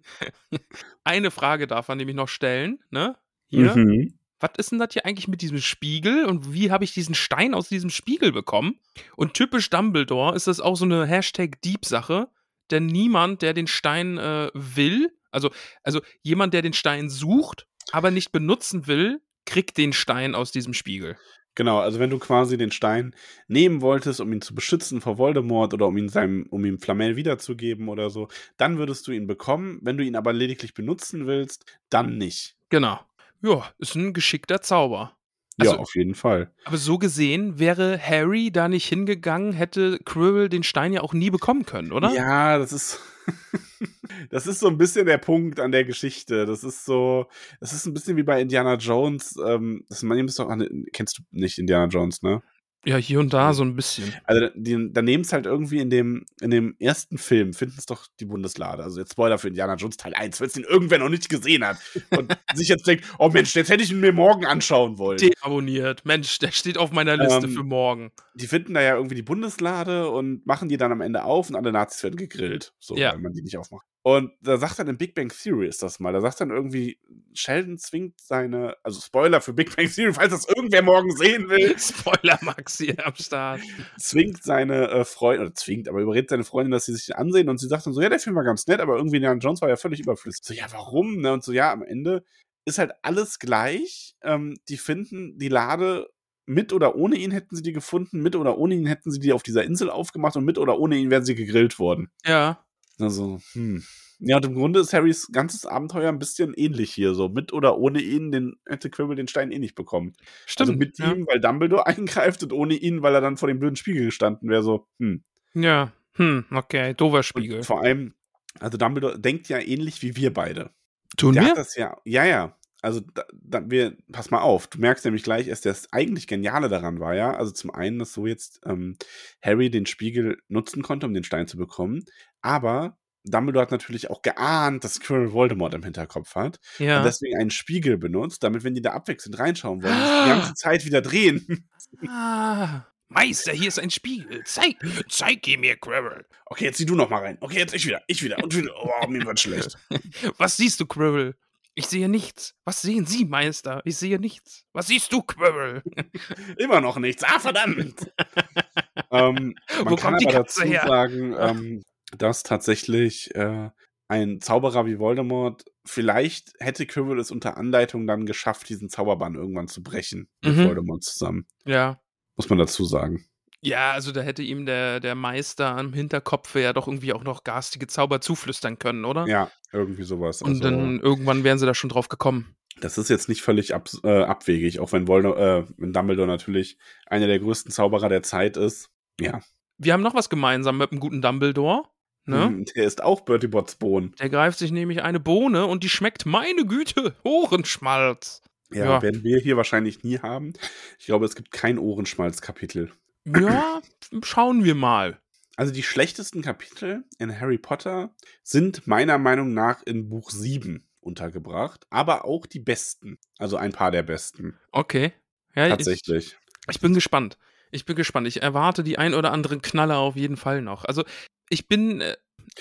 Eine Frage darf man nämlich noch stellen, ne? Hier. Mhm. Was ist denn das hier eigentlich mit diesem Spiegel und wie habe ich diesen Stein aus diesem Spiegel bekommen? Und typisch Dumbledore ist das auch so eine Hashtag-Deep-Sache denn niemand, der den Stein äh, will, also, also jemand, der den Stein sucht, aber nicht benutzen will, kriegt den Stein aus diesem Spiegel. Genau, also wenn du quasi den Stein nehmen wolltest, um ihn zu beschützen vor Voldemort oder um ihn seinem, um ihm Flamel wiederzugeben oder so, dann würdest du ihn bekommen. Wenn du ihn aber lediglich benutzen willst, dann nicht. Genau. Ja, ist ein geschickter Zauber. Also, ja, auf jeden Fall. Aber so gesehen wäre Harry da nicht hingegangen, hätte Quirrell den Stein ja auch nie bekommen können, oder? Ja, das ist. das ist so ein bisschen der Punkt an der Geschichte. Das ist so, das ist ein bisschen wie bei Indiana Jones. Ähm, das man ist doch, kennst du nicht Indiana Jones, ne? Ja, hier und da so ein bisschen. Also die, da nehmen es halt irgendwie in dem, in dem ersten Film, finden es doch die Bundeslade. Also jetzt Spoiler für Indiana Jones Teil 1, wenn es den irgendwer noch nicht gesehen hat und sich jetzt denkt, oh Mensch, jetzt hätte ich ihn mir morgen anschauen wollen. Deabonniert. Mensch, der steht auf meiner Liste ähm, für morgen. Die finden da ja irgendwie die Bundeslade und machen die dann am Ende auf und alle Nazis werden gegrillt. So, ja. weil man die nicht aufmacht. Und da sagt dann in Big Bang Theory ist das mal, da sagt dann irgendwie, Sheldon zwingt seine, also Spoiler für Big Bang Theory, falls das irgendwer morgen sehen will. Spoiler Maxi am Start. Zwingt seine äh, Freundin, oder zwingt, aber überredet seine Freundin, dass sie sich den ansehen und sie sagt dann so, ja, der Film war ganz nett, aber irgendwie Jan Jones war ja völlig überflüssig. So, ja, warum? Ne? Und so, ja, am Ende ist halt alles gleich. Ähm, die finden die Lade mit oder ohne ihn hätten sie die gefunden, mit oder ohne ihn hätten sie die auf dieser Insel aufgemacht und mit oder ohne ihn wären sie gegrillt worden. Ja. Also, hm. Ja, und im Grunde ist Harrys ganzes Abenteuer ein bisschen ähnlich hier. So mit oder ohne ihn den, hätte Quirrell den Stein eh nicht bekommen. Also Stimmt. Also mit ja. ihm, weil Dumbledore eingreift und ohne ihn, weil er dann vor dem blöden Spiegel gestanden wäre. So, hm. Ja, hm, okay, dover Spiegel. Und vor allem, also Dumbledore denkt ja ähnlich wie wir beide. Tun Der wir? Hat das ja, ja, ja. Also, da, da, wir, pass mal auf, du merkst nämlich gleich, dass das eigentlich Geniale daran war, ja. Also zum einen, dass so jetzt ähm, Harry den Spiegel nutzen konnte, um den Stein zu bekommen, aber Dumbledore hat natürlich auch geahnt, dass Quirrell Voldemort im Hinterkopf hat. Ja. Und deswegen einen Spiegel benutzt, damit, wenn die da abwechselnd reinschauen wollen, die ganze Zeit wieder drehen. Ah. Meister, hier ist ein Spiegel. Zeig, zeig ihn mir, Quirrell. Okay, jetzt zieh du noch mal rein. Okay, jetzt ich wieder, ich wieder und wieder. Oh, mir wird schlecht. Was siehst du, Quirrell? Ich sehe nichts. Was sehen Sie, Meister? Ich sehe nichts. Was siehst du, Quirrell? Immer noch nichts. Ah, verdammt. ähm, man Wo kann aber dazu her? sagen, ähm, dass tatsächlich äh, ein Zauberer wie Voldemort, vielleicht hätte Quirrell es unter Anleitung dann geschafft, diesen Zauberbann irgendwann zu brechen mit Mhm. Voldemort zusammen. Ja. Muss man dazu sagen. Ja, also da hätte ihm der, der Meister am Hinterkopf ja doch irgendwie auch noch garstige Zauber zuflüstern können, oder? Ja, irgendwie sowas. Und Also, dann irgendwann wären sie da schon drauf gekommen. das ist jetzt nicht völlig ab, äh, abwegig, auch wenn, Voldemort, äh, wenn Dumbledore natürlich einer der größten Zauberer der Zeit ist. Ja. Wir haben noch was gemeinsam mit dem guten Dumbledore. Ne? Mhm, Der ist auch Bertie Botts Bohnen. Der greift sich nämlich eine Bohne und die schmeckt, meine Güte, Ohrenschmalz. Ja, Ja. werden wir hier wahrscheinlich nie haben. Ich glaube, es gibt kein Ohrenschmalz-Kapitel. Ja, schauen wir mal. Also die schlechtesten Kapitel in Harry Potter sind meiner Meinung nach in Buch 7 untergebracht, aber auch die besten. Also ein paar der besten. Okay. Ja, ich, Tatsächlich. ich bin gespannt. Ich bin gespannt. Ich erwarte die ein oder anderen Knaller auf jeden Fall noch. Also, ich bin.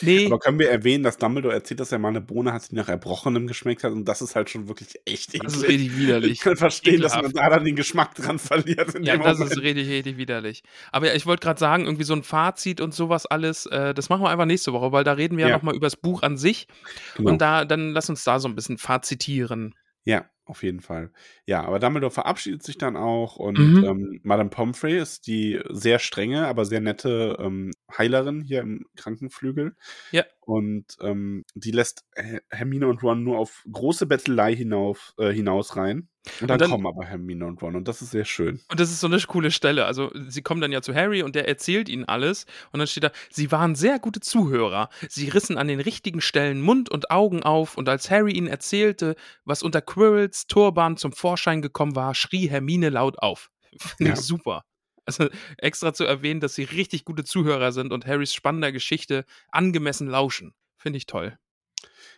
Nee. Aber können wir erwähnen, dass Dumbledore erzählt, dass er mal eine Bohne hat, die nach Erbrochenem geschmeckt hat und das ist halt schon wirklich echt Das ist eklig. richtig widerlich. Ich kann verstehen, dass man Ekelhaft. da dann den Geschmack dran verliert. In Ja, dem das Moment. ist richtig, richtig widerlich. Aber ja, ich wollte gerade sagen, irgendwie so ein Fazit und sowas alles, äh, das machen wir einfach nächste Woche, weil da reden wir ja, Ja. nochmal über das Buch an sich. Genau. Und da, dann lass uns da so ein bisschen fazitieren. Ja, auf jeden Fall. Ja, aber Dumbledore verabschiedet sich dann auch und Mhm. ähm, Madame Pomfrey ist die sehr strenge, aber sehr nette ähm, Heilerin hier im Krankenflügel. Ja. Und ähm, die lässt Her- Hermine und Ron nur auf große Bettelei hinauf, äh, hinaus rein. Und dann, dann- kommen aber Hermine und Ron und das ist sehr schön. Und das ist so eine coole Stelle. Also, sie kommen dann ja zu Harry und der erzählt ihnen alles. Und dann steht da, sie waren sehr gute Zuhörer. Sie rissen an den richtigen Stellen Mund und Augen auf. Und als Harry ihnen erzählte, was unter Quirrells Turban zum Vorschein gekommen war, schrie Hermine laut auf. Finde Ja. ich super. Also, extra zu erwähnen, dass sie richtig gute Zuhörer sind und Harrys spannender Geschichte angemessen lauschen. Finde ich toll.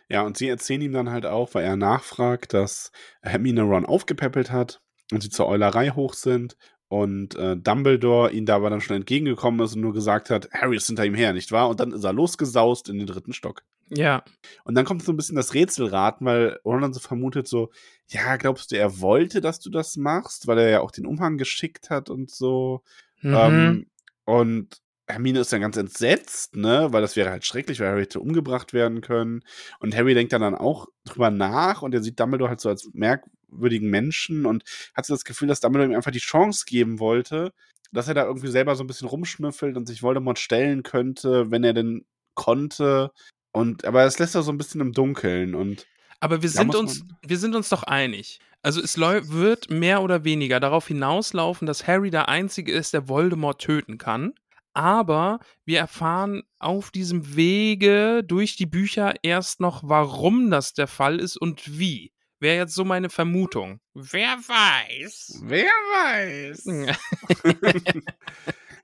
Ja, und sie erzählen ihm dann halt auch, weil er nachfragt, dass Hermine Ron aufgepäppelt hat und sie zur Eulerei hoch sind und äh, Dumbledore ihn da aber dann schon entgegengekommen ist und nur gesagt hat, Harry ist hinter ihm her, nicht wahr? Und dann ist er losgesaust in den dritten Stock. Ja, Und dann kommt so ein bisschen das Rätselraten, weil Ron dann so vermutet so, ja, glaubst du, er wollte, dass du das machst, weil er ja auch den Umhang geschickt hat und so. mhm. Ähm, und Hermine ist dann ganz entsetzt, ne, weil das wäre halt schrecklich, weil Harry hätte umgebracht werden können. Und Harry denkt dann, dann auch drüber nach und er sieht Dumbledore halt so als merkwürdigen Menschen und hatte das Gefühl, dass Dumbledore ihm einfach die Chance geben wollte, dass er da irgendwie selber so ein bisschen rumschnüffelt und sich Voldemort stellen könnte, wenn er denn konnte. Und aber es lässt er so ein bisschen im Dunkeln und aber wir sind uns, wir sind uns doch einig. Also es wird mehr oder weniger darauf hinauslaufen, dass Harry der Einzige ist, der Voldemort töten kann. Aber wir erfahren auf diesem Wege durch die Bücher erst noch, warum das der Fall ist und wie. Wäre jetzt so meine Vermutung. Wer weiß? Wer weiß?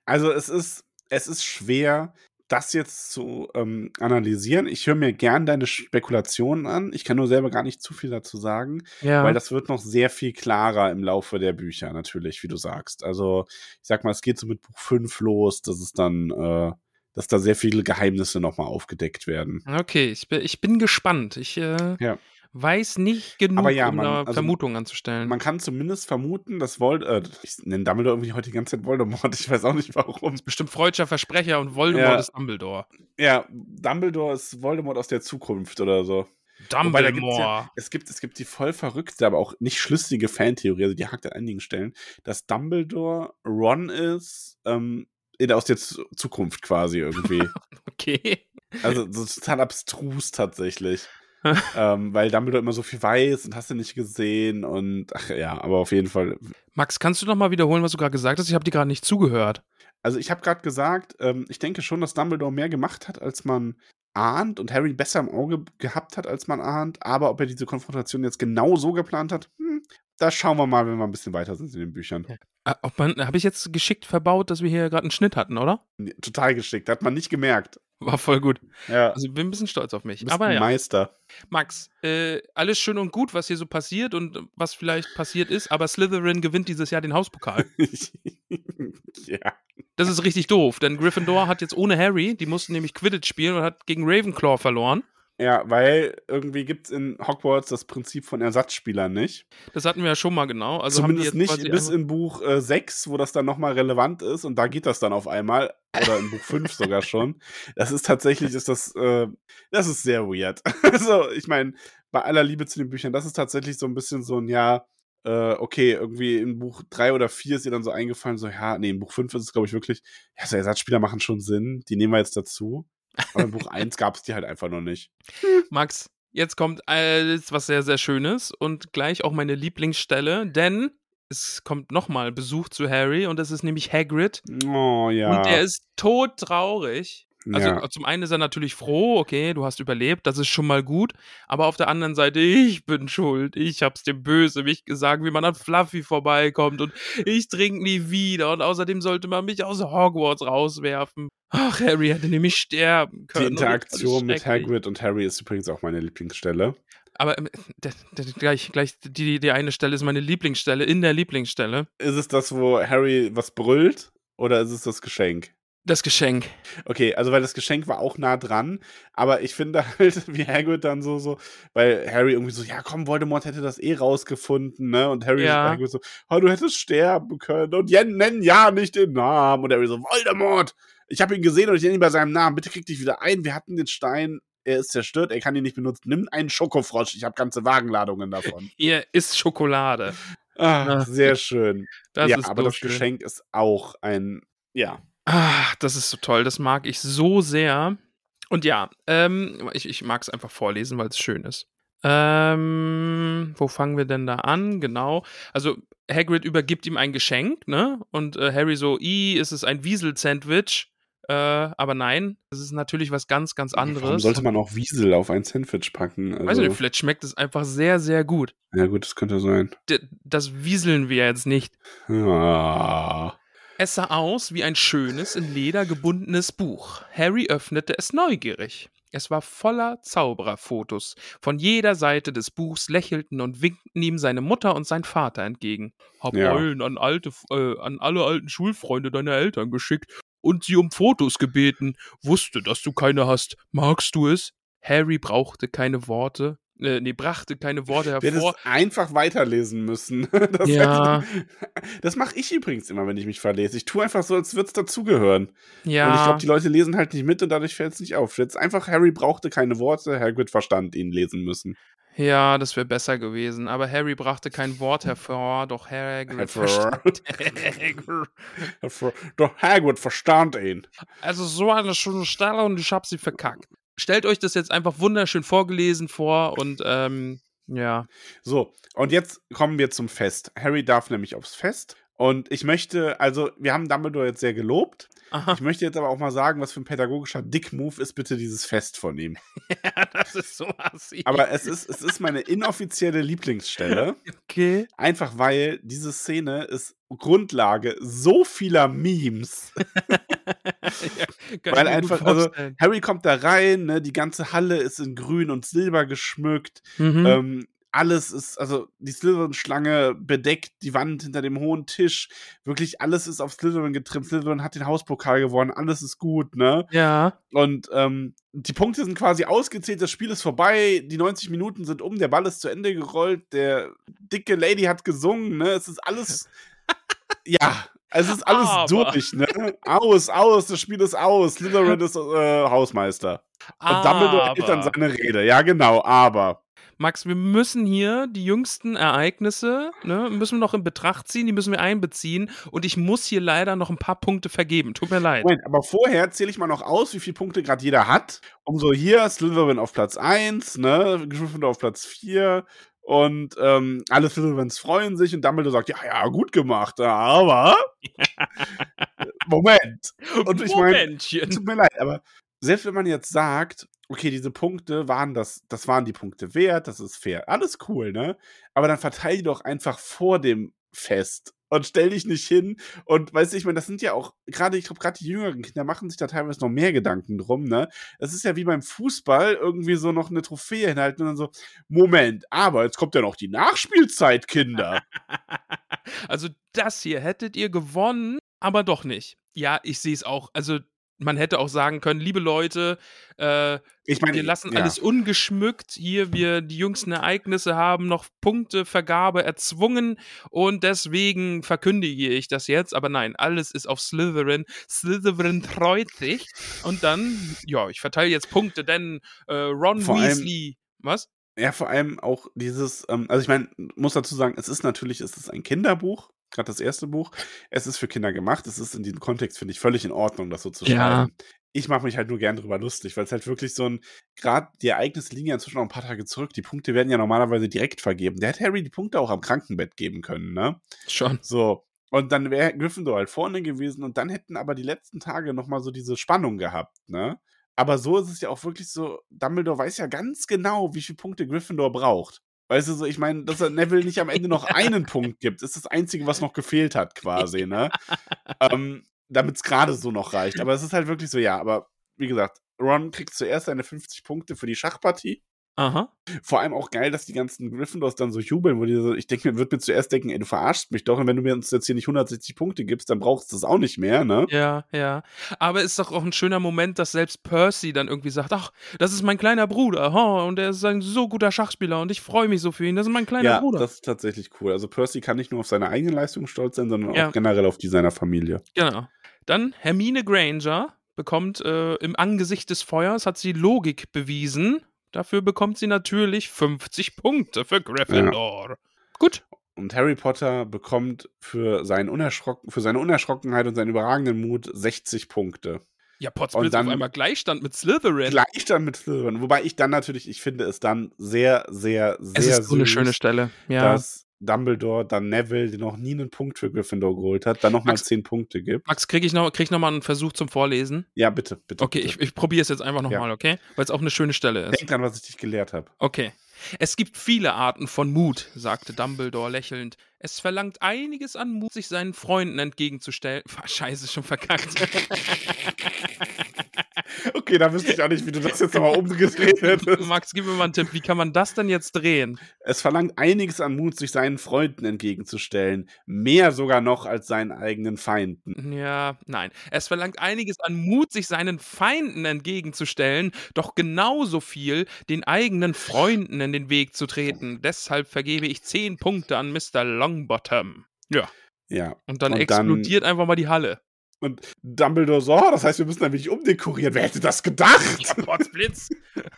also es ist, es ist schwer, das jetzt zu ähm, analysieren. Ich höre mir gern deine Spekulationen an. Ich kann nur selber gar nicht zu viel dazu sagen, ja. weil das wird noch sehr viel klarer im Laufe der Bücher, natürlich, wie du sagst. Also, ich sag mal, es geht so mit Buch 5 los, dass es dann, äh, dass da sehr viele Geheimnisse nochmal aufgedeckt werden. Okay, ich bin, ich bin gespannt. Ich, äh, ja weiß nicht genug, ja, um man, also, Vermutungen anzustellen. Man kann zumindest vermuten, dass Voldemort, äh, ich nenne Dumbledore irgendwie heute die ganze Zeit Voldemort, ich weiß auch nicht warum. Das ist bestimmt freudscher Versprecher und Voldemort ja. ist Dumbledore. Ja, Dumbledore ist Voldemort aus der Zukunft oder so. Dumbledore. Ja, es, gibt, es gibt die voll verrückte, aber auch nicht schlüssige Fantheorie, also die hakt an einigen Stellen, dass Dumbledore Ron ist, ähm, aus der Zukunft quasi irgendwie. okay. Also so total abstrus tatsächlich. ähm, weil Dumbledore immer so viel weiß und hast du nicht gesehen und ach ja, aber auf jeden Fall. Max, kannst du noch mal wiederholen, was du gerade gesagt hast? Ich habe dir gerade nicht zugehört. Also ich habe gerade gesagt, ähm, ich denke schon, dass Dumbledore mehr gemacht hat, als man ahnt und Harry besser im Auge gehabt hat, als man ahnt. Aber ob er diese Konfrontation jetzt genau so geplant hat, hm, das schauen wir mal, wenn wir ein bisschen weiter sind in den Büchern. Äh, habe ich jetzt geschickt verbaut, dass wir hier gerade einen Schnitt hatten, oder? Total geschickt, hat man nicht gemerkt. War voll gut. Ja. Also bin ein bisschen stolz auf mich. Aber ein ja. Meister. Max, äh, alles schön und gut, was hier so passiert und was vielleicht passiert ist, aber Slytherin gewinnt dieses Jahr den Hauspokal. ja. Das ist richtig doof, denn Gryffindor hat jetzt ohne Harry, die mussten nämlich Quidditch spielen und hat gegen Ravenclaw verloren. Ja, weil irgendwie gibt es in Hogwarts das Prinzip von Ersatzspielern nicht. Das hatten wir ja schon mal genau. Also Zumindest nicht bis in Buch äh, 6, wo das dann nochmal relevant ist und da geht das dann auf einmal. Oder in Buch 5 sogar schon. Das ist tatsächlich, ist das, äh, das ist sehr weird. also, ich meine, bei aller Liebe zu den Büchern, das ist tatsächlich so ein bisschen so ein, ja, äh, okay, irgendwie in Buch 3 oder 4 ist ihr dann so eingefallen, so, ja, nee, in Buch 5 ist es, glaube ich, wirklich, ja, so Ersatzspieler machen schon Sinn, die nehmen wir jetzt dazu. Aber in Buch 1 gab es die halt einfach noch nicht. Max, jetzt kommt alles was sehr, sehr Schönes und gleich auch meine Lieblingsstelle, denn es kommt nochmal Besuch zu Harry und das ist nämlich Hagrid. Oh ja. Und der ist todtraurig. Also ja. zum einen ist er natürlich froh, okay, du hast überlebt, das ist schon mal gut. Aber auf der anderen Seite, ich bin schuld. Ich hab's dem Bösewicht gesagt, wie man an Fluffy vorbeikommt und ich trinke nie wieder. Und außerdem sollte man mich aus Hogwarts rauswerfen. Ach, Harry hätte nämlich sterben können. Die Interaktion mit Hagrid und Harry ist übrigens auch meine Lieblingsstelle. Aber äh, gleich, gleich die, die eine Stelle ist meine Lieblingsstelle, in der Lieblingsstelle. Ist es das, wo Harry was brüllt? Oder ist es das Geschenk? Das Geschenk. Okay, also weil das Geschenk war auch nah dran, aber ich finde halt, wie Hagrid dann so, so, weil Harry irgendwie so, ja komm, Voldemort hätte das eh rausgefunden, ne? Und Harry ja. Hagrid so, oh, du hättest sterben können und Jen nennen ja nicht den Namen. Und Harry so, Voldemort! Ich habe ihn gesehen und ich nenne ihn bei seinem Namen. Bitte krieg dich wieder ein. Wir hatten den Stein. Er ist zerstört. Er kann ihn nicht benutzen. Nimm einen Schokofrosch. Ich habe ganze Wagenladungen davon. Ihr isst Schokolade. Ah, sehr schön. Das ja, aber so das schön. Geschenk ist auch ein, ja, Ah, das ist so toll. Das mag ich so sehr. Und ja, ähm, ich, ich mag es einfach vorlesen, weil es schön ist. Ähm, wo fangen wir denn da an? Genau. Also Hagrid übergibt ihm ein Geschenk, ne? Und äh, Harry so, i, ist es ein Wiesel-Sandwich? Äh, aber nein, es ist natürlich was ganz, ganz anderes. Warum sollte man auch Wiesel auf ein Sandwich packen? Also, Weiß nicht, vielleicht schmeckt es einfach sehr, sehr gut. Ja, gut, das könnte sein. D das wieseln wir jetzt nicht. Ja. Es sah aus wie ein schönes, in Leder gebundenes Buch. Harry öffnete es neugierig. Es war voller Zaubererfotos. Von jeder Seite des Buchs lächelten und winkten ihm seine Mutter und sein Vater entgegen. Hab Ja. Eulen an, alte, äh, an alle alten Schulfreunde deiner Eltern geschickt und sie um Fotos gebeten. Wusste, dass du keine hast. Magst du es? Harry brauchte keine Worte. Äh, nee, brachte keine Worte hervor. Du hättest einfach weiterlesen müssen. Das ja. das mache ich übrigens immer, wenn ich mich verlese. Ich tue einfach so, als würde es dazugehören. Ja. Und ich glaube, die Leute lesen halt nicht mit und dadurch fällt es nicht auf. Jetzt einfach, Harry brauchte keine Worte, Hagrid verstand ihn lesen müssen. Ja, das wäre besser gewesen. Aber Harry brachte kein Wort hervor, doch Hagrid verstand. doch Hagrid verstand ihn. Also so eine schöne Stelle und ich habe sie verkackt. Stellt euch das jetzt einfach wunderschön vorgelesen vor und ähm, ja. So, und jetzt kommen wir zum Fest. Harry darf nämlich aufs Fest. Und ich möchte, also, wir haben Dumbledore jetzt sehr gelobt. Aha. Ich möchte jetzt aber auch mal sagen, was für ein pädagogischer Dick-Move ist bitte dieses Fest von ihm. ja, das ist so assi. Aber es ist, es ist meine inoffizielle Lieblingsstelle. Okay. Einfach weil diese Szene ist Grundlage so vieler Memes. ja, weil einfach, also Harry kommt da rein, ne, die ganze Halle ist in grün und silber geschmückt. Mhm. Ähm, alles ist, also die Slytherin-Schlange bedeckt die Wand hinter dem hohen Tisch. Wirklich alles ist auf Slytherin getrimmt. Slytherin hat den Hauspokal gewonnen. Alles ist gut, ne? Ja. Und ähm, die Punkte sind quasi ausgezählt. Das Spiel ist vorbei. Die 90 Minuten sind um. Der Ball ist zu Ende gerollt. Der dicke Lady hat gesungen, ne? Es ist alles. ja, es ist alles Aber. durch, ne? Aus, aus, das Spiel ist aus. Slytherin ist äh, Hausmeister. Und Dumbledore hält dann seine Rede. Ja, genau, aber. Max, wir müssen hier die jüngsten Ereignisse, ne, müssen wir noch in Betracht ziehen, die müssen wir einbeziehen und ich muss hier leider noch ein paar Punkte vergeben. Tut mir leid. Moment, aber vorher zähle ich mal noch aus, wie viele Punkte gerade jeder hat. Um so hier Slytherin auf Platz 1, ne, Gryffindor auf Platz 4, und ähm, alle Slytherins freuen sich und Dumbledore sagt, ja, ja, gut gemacht, aber Moment. Und ich meine, tut mir leid, aber selbst wenn man jetzt sagt, okay, diese Punkte waren das, das waren die Punkte wert, das ist fair, alles cool, ne? Aber dann verteile die doch einfach vor dem Fest und stell dich nicht hin und weißt du, ich meine, das sind ja auch gerade, ich glaube, gerade die jüngeren Kinder machen sich da teilweise noch mehr Gedanken drum, ne? Das ist ja wie beim Fußball irgendwie so noch eine Trophäe hinhalten und dann so, Moment, aber jetzt kommt ja noch die Nachspielzeit, Kinder. also das hier hättet ihr gewonnen, aber doch nicht. Ja, ich sehe es auch. Also man hätte auch sagen können, liebe Leute, äh, ich mein, wir lassen ja. alles ungeschmückt. Hier, wir die jüngsten Ereignisse haben noch Punktevergabe erzwungen und deswegen verkündige ich das jetzt. Aber nein, alles ist auf Slytherin. Slytherin freut sich. Und dann, ja, ich verteile jetzt Punkte, denn äh, Ron Vor Weasley. was? Ja, vor allem auch dieses, ähm, also ich meine, muss dazu sagen, es ist natürlich, es ist ein Kinderbuch, gerade das erste Buch. Es ist für Kinder gemacht. Es ist in diesem Kontext, finde ich, völlig in Ordnung, das so zu ja. schreiben. Ich mache mich halt nur gern drüber lustig, weil es halt wirklich so ein, gerade die Ereignisse liegen ja inzwischen noch ein paar Tage zurück. Die Punkte werden ja normalerweise direkt vergeben. Der hat Harry die Punkte auch am Krankenbett geben können, ne? Schon. So. Und dann wäre Gryffindor halt vorne gewesen und dann hätten aber die letzten Tage nochmal so diese Spannung gehabt, ne? Aber so ist es ja auch wirklich so, Dumbledore weiß ja ganz genau, wie viele Punkte Gryffindor braucht. Weißt du, so, ich meine, dass er Neville nicht am Ende noch einen Punkt gibt, ist das Einzige, was noch gefehlt hat, quasi, ne? ähm, Damit es gerade so noch reicht. Aber es ist halt wirklich so, ja, aber wie gesagt, Ron kriegt zuerst seine 50 Punkte für die Schachpartie. Aha. Vor allem auch geil, dass die ganzen Gryffindors dann so jubeln, wo die so, ich denke, mir wird mir zuerst denken, ey, du verarschst mich doch, und wenn du mir uns jetzt hier nicht 160 Punkte gibst, dann brauchst du das auch nicht mehr, ne? Ja, ja. Aber es ist doch auch ein schöner Moment, dass selbst Percy dann irgendwie sagt, ach, das ist mein kleiner Bruder, oh, und er ist ein so guter Schachspieler und ich freue mich so für ihn, das ist mein kleiner ja, Bruder. das ist tatsächlich cool. Also Percy kann nicht nur auf seine eigene Leistung stolz sein, sondern ja. auch generell auf die seiner Familie. Genau. Dann Hermine Granger bekommt äh, im Angesicht des Feuers, hat sie Logik bewiesen Dafür bekommt sie natürlich 50 Punkte für Gryffindor. Ja. Gut. Und Harry Potter bekommt für, seinen Unerschrocken, für seine Unerschrockenheit und seinen überragenden Mut 60 Punkte. Ja, Potsblitz auf einmal Gleichstand mit Slytherin. Gleichstand mit Slytherin. Wobei ich dann natürlich, ich finde es dann sehr, sehr, sehr Es ist so eine schöne Stelle, ja. Dass Dumbledore dann Neville, der noch nie einen Punkt für Gryffindor geholt hat, dann nochmal zehn Punkte gibt. Max, kriege ich noch, krieg ich noch mal einen Versuch zum Vorlesen? Ja, bitte, bitte. Okay, bitte. ich, ich probiere es jetzt einfach nochmal, ja. okay? Weil es auch eine schöne Stelle ist. Denk dran, was ich dich gelehrt habe. Okay. Es gibt viele Arten von Mut, sagte Dumbledore lächelnd. Es verlangt einiges an Mut, sich seinen Freunden entgegenzustellen. Scheiße, schon verkackt. Okay, da wüsste ich auch nicht, wie du das jetzt nochmal umgedreht hättest. Max, gib mir mal einen Tipp. Wie kann man das denn jetzt drehen? Es verlangt einiges an Mut, sich seinen Freunden entgegenzustellen. Mehr sogar noch als seinen eigenen Feinden. Ja, nein. Es verlangt einiges an Mut, sich seinen Feinden entgegenzustellen, doch genauso viel den eigenen Freunden in den Weg zu treten. Deshalb vergebe ich 10 Punkte an Mr. Longbottom. Ja. Ja. Und dann und explodiert dann, einfach mal die Halle. Und Dumbledore so, oh, das heißt, wir müssen ein wenig umdekorieren. Wer hätte das gedacht? Ja, Potzblitz.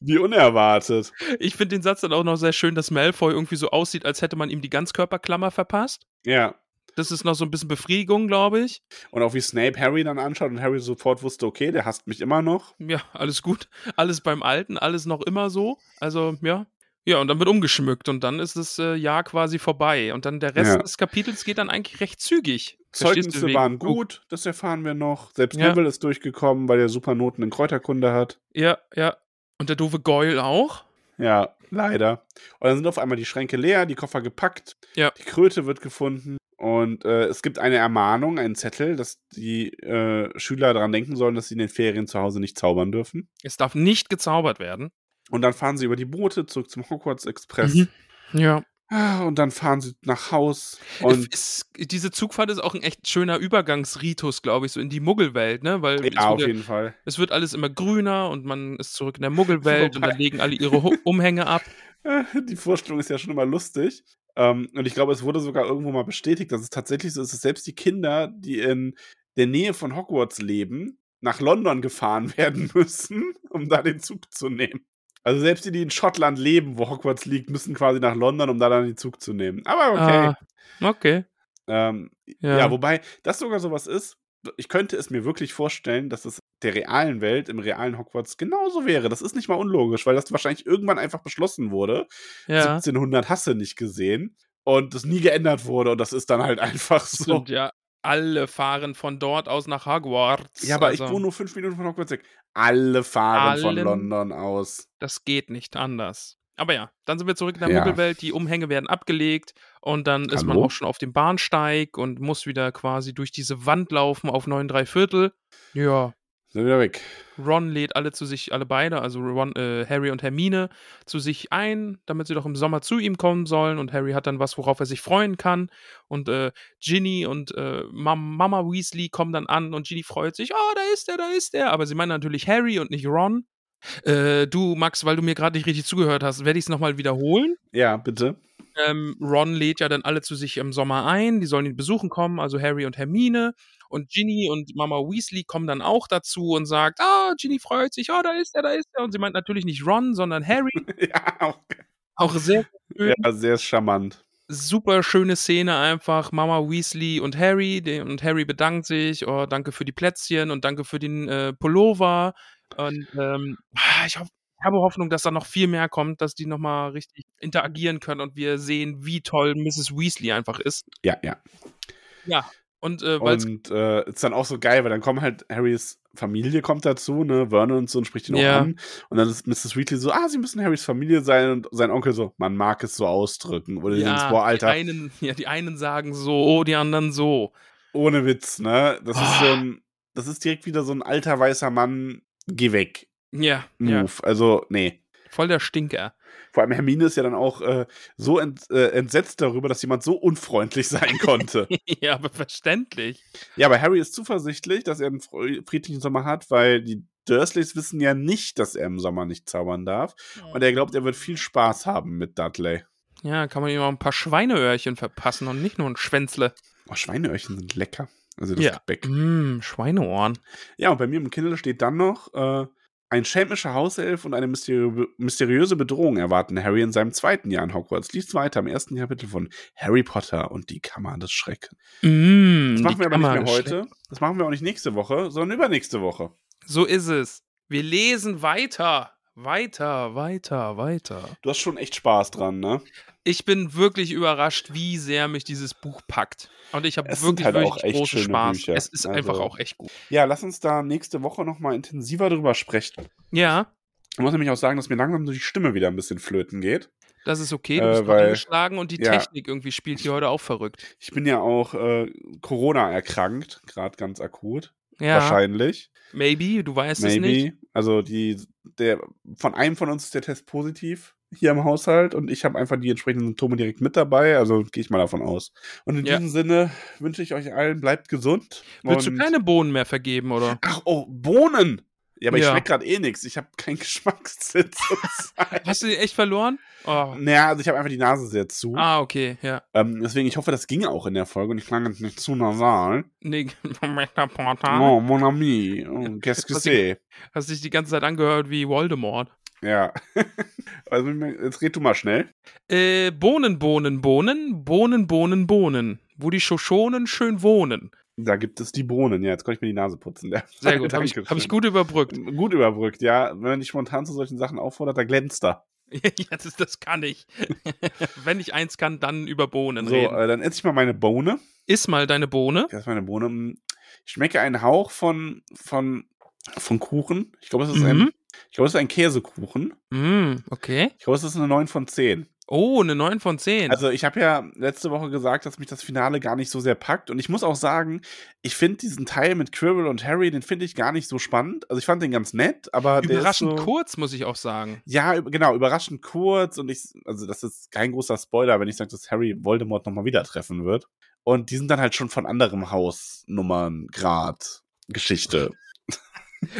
Wie unerwartet. Ich finde den Satz dann auch noch sehr schön, dass Malfoy irgendwie so aussieht, als hätte man ihm die Ganzkörperklammer verpasst. Ja. Das ist noch so ein bisschen Befriedigung, glaube ich. Und auch wie Snape Harry dann anschaut und Harry sofort wusste, okay, der hasst mich immer noch. Ja, alles gut. Alles beim Alten, alles noch immer so. Also, ja, ja, und dann wird umgeschmückt und dann ist das äh, Jahr quasi vorbei. Und dann der Rest ja. des Kapitels geht dann eigentlich recht zügig. Zeugnisse waren gut, das erfahren wir noch. Selbst ja. Neville ist durchgekommen, weil er Supernoten in Kräuterkunde hat. Ja, ja. Und der doofe Goyle auch. Ja, leider. Und dann sind auf einmal die Schränke leer, die Koffer gepackt. Ja. Die Kröte wird gefunden. Und äh, es gibt eine Ermahnung, einen Zettel, dass die äh, Schüler daran denken sollen, dass sie in den Ferien zu Hause nicht zaubern dürfen. Es darf nicht gezaubert werden. Und dann fahren sie über die Boote zurück zum Hogwarts Express. Mhm. Ja. Ah, und dann fahren sie nach Haus. Und es, diese Zugfahrt ist auch ein echt schöner Übergangsritus, glaube ich, so in die Muggelwelt, ne? Weil ja, auf jeden Fall. Es wird alles immer grüner und man ist zurück in der Muggelwelt und dann legen alle ihre Umhänge ab. Die Vorstellung ist ja schon immer lustig. Um, ähm, und ich glaube, es wurde sogar irgendwo mal bestätigt, dass es tatsächlich so ist, dass selbst die Kinder, die in der Nähe von Hogwarts leben, nach London gefahren werden müssen, um da den Zug zu nehmen. Also selbst die, die in Schottland leben, wo Hogwarts liegt, müssen quasi nach London, um da dann den Zug zu nehmen. Aber okay. Ah, okay. Ähm, ja. ja. wobei das sogar sowas ist, ich könnte es mir wirklich vorstellen, dass es der realen Welt, im realen Hogwarts genauso wäre. Das ist nicht mal unlogisch, weil das wahrscheinlich irgendwann einfach beschlossen wurde. Ja. 1700 Hasse nicht gesehen und das nie geändert wurde und das ist dann halt einfach so. Stimmt, ja alle fahren von dort aus nach Hogwarts. Ja, aber also, ich wohne nur fünf Minuten von Hogwarts weg. Alle fahren allen, von London aus. Das geht nicht anders. Aber ja, dann sind wir zurück in der ja. Muggelwelt. Die Umhänge werden abgelegt und dann Hallo? ist man auch schon auf dem Bahnsteig und muss wieder quasi durch diese Wand laufen auf neun drei Viertel. Ja, sind wieder weg. Ron lädt alle zu sich, alle beide, also Ron, äh, Harry und Hermine, zu sich ein, damit sie doch im Sommer zu ihm kommen sollen. Und Harry hat dann was, worauf er sich freuen kann. Und äh, Ginny und äh, Mama Weasley kommen dann an und Ginny freut sich, oh, da ist er, da ist er. Aber sie meinen natürlich Harry und nicht Ron. Äh, du, Max, weil du mir gerade nicht richtig zugehört hast, werde ich es nochmal wiederholen? Ja, bitte. Ähm, Ron lädt ja dann alle zu sich im Sommer ein, die sollen ihn besuchen kommen, also Harry und Hermine. Und Ginny und Mama Weasley kommen dann auch dazu und sagt, ah, Ginny freut sich, oh, da ist er, da ist er. Und sie meint natürlich nicht Ron, sondern Harry. ja, okay. Auch sehr schön. Ja, sehr charmant. Super schöne Szene einfach. Mama Weasley und Harry. Und Harry bedankt sich. Oh, danke für die Plätzchen und danke für den äh, Pullover. Und ähm, ah, ich hoffe, habe Hoffnung, dass da noch viel mehr kommt, dass die nochmal richtig interagieren können und wir sehen, wie toll Mrs. Weasley einfach ist. Ja, ja. Ja, und, äh, und äh, ist dann auch so geil, weil dann kommt halt Harrys Familie kommt dazu, ne, Vernon und so und spricht ihn ja. auch an. Und dann ist Mrs. Weasley so, ah, sie müssen Harrys Familie sein und sein Onkel so, man mag es so ausdrücken. Oder ja, denkst, boah, Alter. Die einen, ja, die einen sagen so, oh, die anderen so. Ohne Witz, ne? Das oh. ist so ein, das ist direkt wieder so ein alter weißer Mann, geh weg. Ja. Move. Ja. Also, nee. Voll der Stinker. Vor allem Hermine ist ja dann auch äh, so ent, äh, entsetzt darüber, dass jemand so unfreundlich sein konnte. ja, aber verständlich. Ja, aber Harry ist zuversichtlich, dass er einen friedlichen Sommer hat, weil die Dursleys wissen ja nicht, dass er im Sommer nicht zaubern darf. Und er glaubt, er wird viel Spaß haben mit Dudley. Ja, kann man ihm auch ein paar Schweineöhrchen verpassen und nicht nur ein Schwänzle. Oh, Schweineöhrchen sind lecker. Also das ja. Gebäck. Mm, Schweineohren. Ja, und bei mir im Kindle steht dann noch, äh, ein schelmischer Hauself und eine mysteri mysteriöse Bedrohung erwarten Harry in seinem zweiten Jahr in Hogwarts. Liest weiter im ersten Kapitel von Harry Potter und die Kammer des Schreckens. Mm, das machen wir aber Kammer nicht mehr heute. Das machen wir auch nicht nächste Woche, sondern übernächste Woche. So ist es. Wir lesen weiter. Weiter, weiter, weiter. Du hast schon echt Spaß dran, ne? Ich bin wirklich überrascht, wie sehr mich dieses Buch packt. Und ich habe wirklich, halt wirklich großen Spaß. Bücher. Es ist also, einfach auch echt gut. Ja, lass uns da nächste Woche nochmal intensiver drüber sprechen. Ja. Ich muss nämlich auch sagen, dass mir langsam die Stimme wieder ein bisschen flöten geht. Das ist okay, du bist äh, weil, angeschlagen und die ja, Technik irgendwie spielt hier heute auch verrückt. Ich bin ja auch äh, Corona erkrankt, gerade ganz akut. Ja. Wahrscheinlich. Maybe, du weißt Maybe. es nicht. Also die, der, von einem von uns ist der Test positiv hier im Haushalt und ich habe einfach die entsprechenden Symptome direkt mit dabei, also gehe ich mal davon aus. Und in ja. diesem Sinne wünsche ich euch allen, bleibt gesund. Willst du keine Bohnen mehr vergeben, oder? Ach, oh, Bohnen! Ja, aber ja. ich schmecke gerade eh nichts. Ich habe keinen Geschmackssinn. Hast du die echt verloren? Oh. Naja, also ich habe einfach die Nase sehr zu. Ah, okay, ja. Ähm, deswegen, ich hoffe, das ging auch in der Folge und ich klang nicht zu nasal. Nee, Oh, mon ami. Oh, qu'est-ce que c'est? Hast dich die ganze Zeit angehört wie Voldemort. Ja. also, jetzt red du mal schnell. Äh, Bohnen, Bohnen, Bohnen, Bohnen, Bohnen, Bohnen. Wo die Schoschonen schön wohnen. Da gibt es die Bohnen. Ja, jetzt kann ich mir die Nase putzen. Ja. Sehr gut. Habe ich, hab ich gut überbrückt. Gut überbrückt, ja. Wenn man dich spontan zu solchen Sachen auffordert, da glänzt er. ja, das, das kann ich. Wenn ich eins kann, dann über Bohnen so, reden. Äh, dann esse ich mal meine Bohne. Iss mal deine Bohne. Ich esse meine Bohne. Ich schmecke einen Hauch von, von, von Kuchen. Ich glaube, es ist mhm. ein ich glaube, es ist ein Käsekuchen. Mm, okay. Ich glaube, es ist eine 9 von 10. Oh, eine 9 von 10. Also ich habe ja letzte Woche gesagt, dass mich das Finale gar nicht so sehr packt. Und ich muss auch sagen, ich finde diesen Teil mit Quirrell und Harry, den finde ich gar nicht so spannend. Also ich fand den ganz nett, aber Überraschend so, kurz, muss ich auch sagen. Ja, genau, überraschend kurz. Und ich, also das ist kein großer Spoiler, wenn ich sage, dass Harry Voldemort nochmal wieder treffen wird. Und die sind dann halt schon von anderem Hausnummerngrad Geschichte.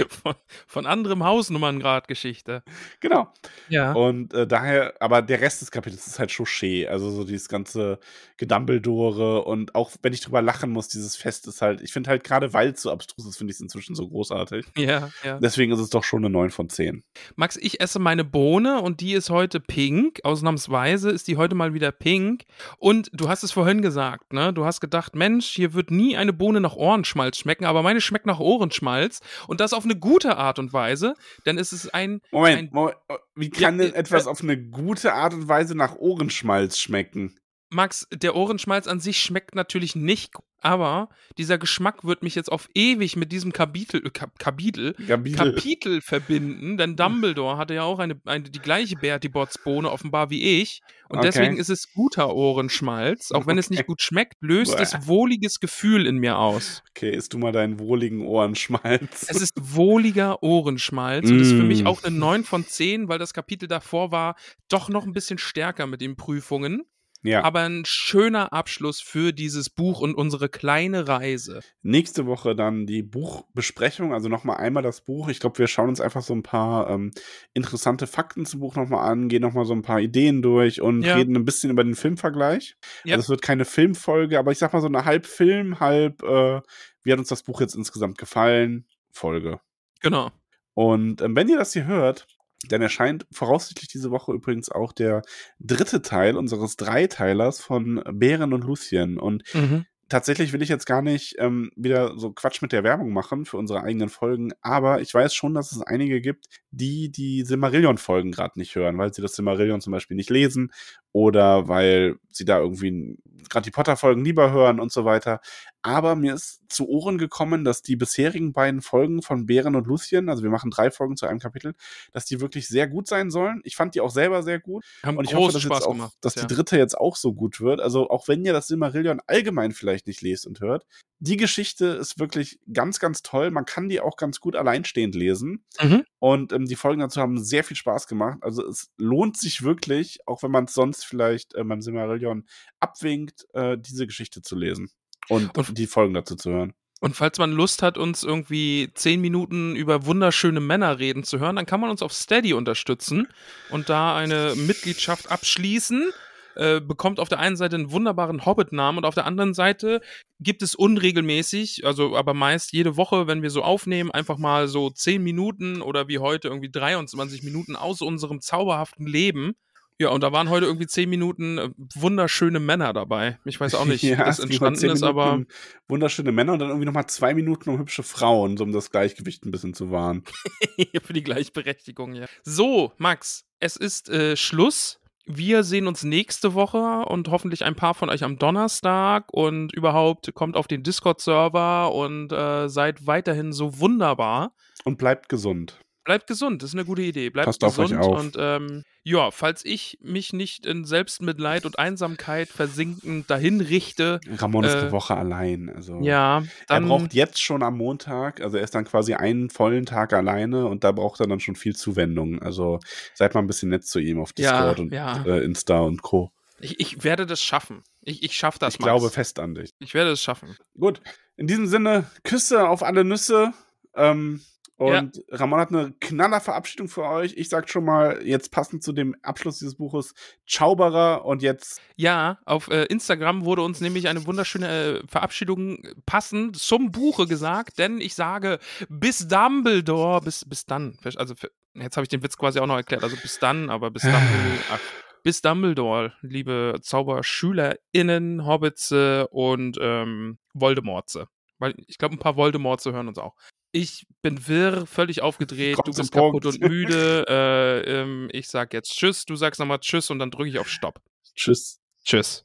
Von, von anderem Hausnummerngrad-Geschichte. Genau. Ja. Und äh, daher, aber der Rest des Kapitels ist halt Chauché. Also so dieses ganze Gedumbledore und auch wenn ich drüber lachen muss, dieses Fest ist halt, ich finde halt gerade, weil es so abstrus ist, finde ich es inzwischen so großartig. Ja, ja. Deswegen ist es doch schon eine 9 von 10. Max, ich esse meine Bohne und die ist heute pink. Ausnahmsweise ist die heute mal wieder pink. Und du hast es vorhin gesagt, ne? Du hast gedacht, Mensch, hier wird nie eine Bohne nach Ohrenschmalz schmecken, aber meine schmeckt nach Ohrenschmalz. Und das auf eine gute Art und Weise, denn es ist ein. Moment, ein, Moment wie kann denn etwas äh, auf eine gute Art und Weise nach Ohrenschmalz schmecken? Max, der Ohrenschmalz an sich schmeckt natürlich nicht, aber dieser Geschmack wird mich jetzt auf ewig mit diesem Kapitel, äh, Kapitel, Kapitel verbinden, denn Dumbledore hatte ja auch eine, eine die gleiche Bertie Botts Bohne offenbar wie ich und okay. deswegen ist es guter Ohrenschmalz, auch wenn okay. es nicht gut schmeckt, löst Boah. es wohliges Gefühl in mir aus. Okay, isst du mal deinen wohligen Ohrenschmalz. Es ist wohliger Ohrenschmalz mm. und ist für mich mm. auch eine 9 von 10, weil das Kapitel davor war doch noch ein bisschen stärker mit den Prüfungen. Ja. Aber ein schöner Abschluss für dieses Buch und unsere kleine Reise. Nächste Woche dann die Buchbesprechung, also nochmal einmal das Buch. Ich glaube, wir schauen uns einfach so ein paar ähm, interessante Fakten zum Buch nochmal an, gehen nochmal so ein paar Ideen durch und ja. reden ein bisschen über den Filmvergleich. Ja. Also es wird keine Filmfolge, aber ich sag mal so eine halb Film, halb, äh, wie hat uns das Buch jetzt insgesamt gefallen? Folge. Genau. Und ähm, wenn ihr das hier hört, dann erscheint voraussichtlich diese Woche übrigens auch der dritte Teil unseres Dreiteilers von Bären und Lucien. Und mhm. tatsächlich will ich jetzt gar nicht ähm, wieder so Quatsch mit der Werbung machen für unsere eigenen Folgen, aber ich weiß schon, dass es einige gibt, die die Silmarillion-Folgen gerade nicht hören, weil sie das Silmarillion zum Beispiel nicht lesen oder weil sie da irgendwie gerade die Potter-Folgen lieber hören und so weiter. Aber mir ist zu Ohren gekommen, dass die bisherigen beiden Folgen von Bären und Lucien, also wir machen drei Folgen zu einem Kapitel, dass die wirklich sehr gut sein sollen. Ich fand die auch selber sehr gut. Haben und ich hoffe, dass, Spaß auch, gemacht, dass ja. die dritte jetzt auch so gut wird. Also auch wenn ihr das Silmarillion allgemein vielleicht nicht lest und hört, die Geschichte ist wirklich ganz, ganz toll. Man kann die auch ganz gut alleinstehend lesen. Mhm. Und ähm, die Folgen dazu haben sehr viel Spaß gemacht. Also es lohnt sich wirklich, auch wenn man es sonst vielleicht äh, beim Silmarillion abwinkt, äh, diese Geschichte zu lesen und, und die Folgen dazu zu hören. Und falls man Lust hat, uns irgendwie zehn Minuten über wunderschöne Männer reden zu hören, dann kann man uns auf Steady unterstützen und da eine Mitgliedschaft abschließen. Äh, bekommt auf der einen Seite einen wunderbaren Hobbit-Namen und auf der anderen Seite gibt es unregelmäßig, also aber meist jede Woche, wenn wir so aufnehmen, einfach mal so 10 Minuten oder wie heute irgendwie 23 Minuten aus unserem zauberhaften Leben ja, und da waren heute irgendwie zehn Minuten äh, wunderschöne Männer dabei. Ich weiß auch nicht, ja, wie das entstanden ist, aber. Wunderschöne Männer und dann irgendwie nochmal zwei Minuten um hübsche Frauen, so um das Gleichgewicht ein bisschen zu wahren. Für die Gleichberechtigung, ja. So, Max, es ist äh, Schluss. Wir sehen uns nächste Woche und hoffentlich ein paar von euch am Donnerstag und überhaupt kommt auf den Discord-Server und äh, seid weiterhin so wunderbar. Und bleibt gesund. Bleibt gesund, das ist eine gute Idee. Bleibt Passt gesund auf euch auf. und ähm, ja, falls ich mich nicht in Selbstmitleid und Einsamkeit versinkend dahin richte. Ramon ist äh, eine Woche allein. Also ja, dann, er braucht jetzt schon am Montag, also er ist dann quasi einen vollen Tag alleine und da braucht er dann schon viel Zuwendung. Also seid mal ein bisschen nett zu ihm auf Discord ja, und ja. Äh, Insta und Co. Ich, ich, werde das schaffen. Ich, ich schaffe das. Ich Max. glaube fest an dich. Ich werde es schaffen. Gut. In diesem Sinne, Küsse auf alle Nüsse. Ähm, und ja. Ramon hat eine knaller Verabschiedung für euch. Ich sag schon mal, jetzt passend zu dem Abschluss dieses Buches, Zauberer und jetzt. Ja, auf äh, Instagram wurde uns nämlich eine wunderschöne äh, Verabschiedung passend zum Buche gesagt, denn ich sage bis Dumbledore, bis, bis dann. Also jetzt habe ich den Witz quasi auch noch erklärt, also bis dann, aber bis Dumbledore. Ach, bis Dumbledore, liebe ZauberschülerInnen, Hobbitze und ähm, Voldemortze. Weil ich glaube, ein paar Voldemortze hören uns auch. Ich bin wirr, völlig aufgedreht, Kommt du bist kaputt und müde. Äh, ähm, ich sag jetzt Tschüss, du sagst nochmal Tschüss und dann drücke ich auf Stopp. Tschüss. Tschüss.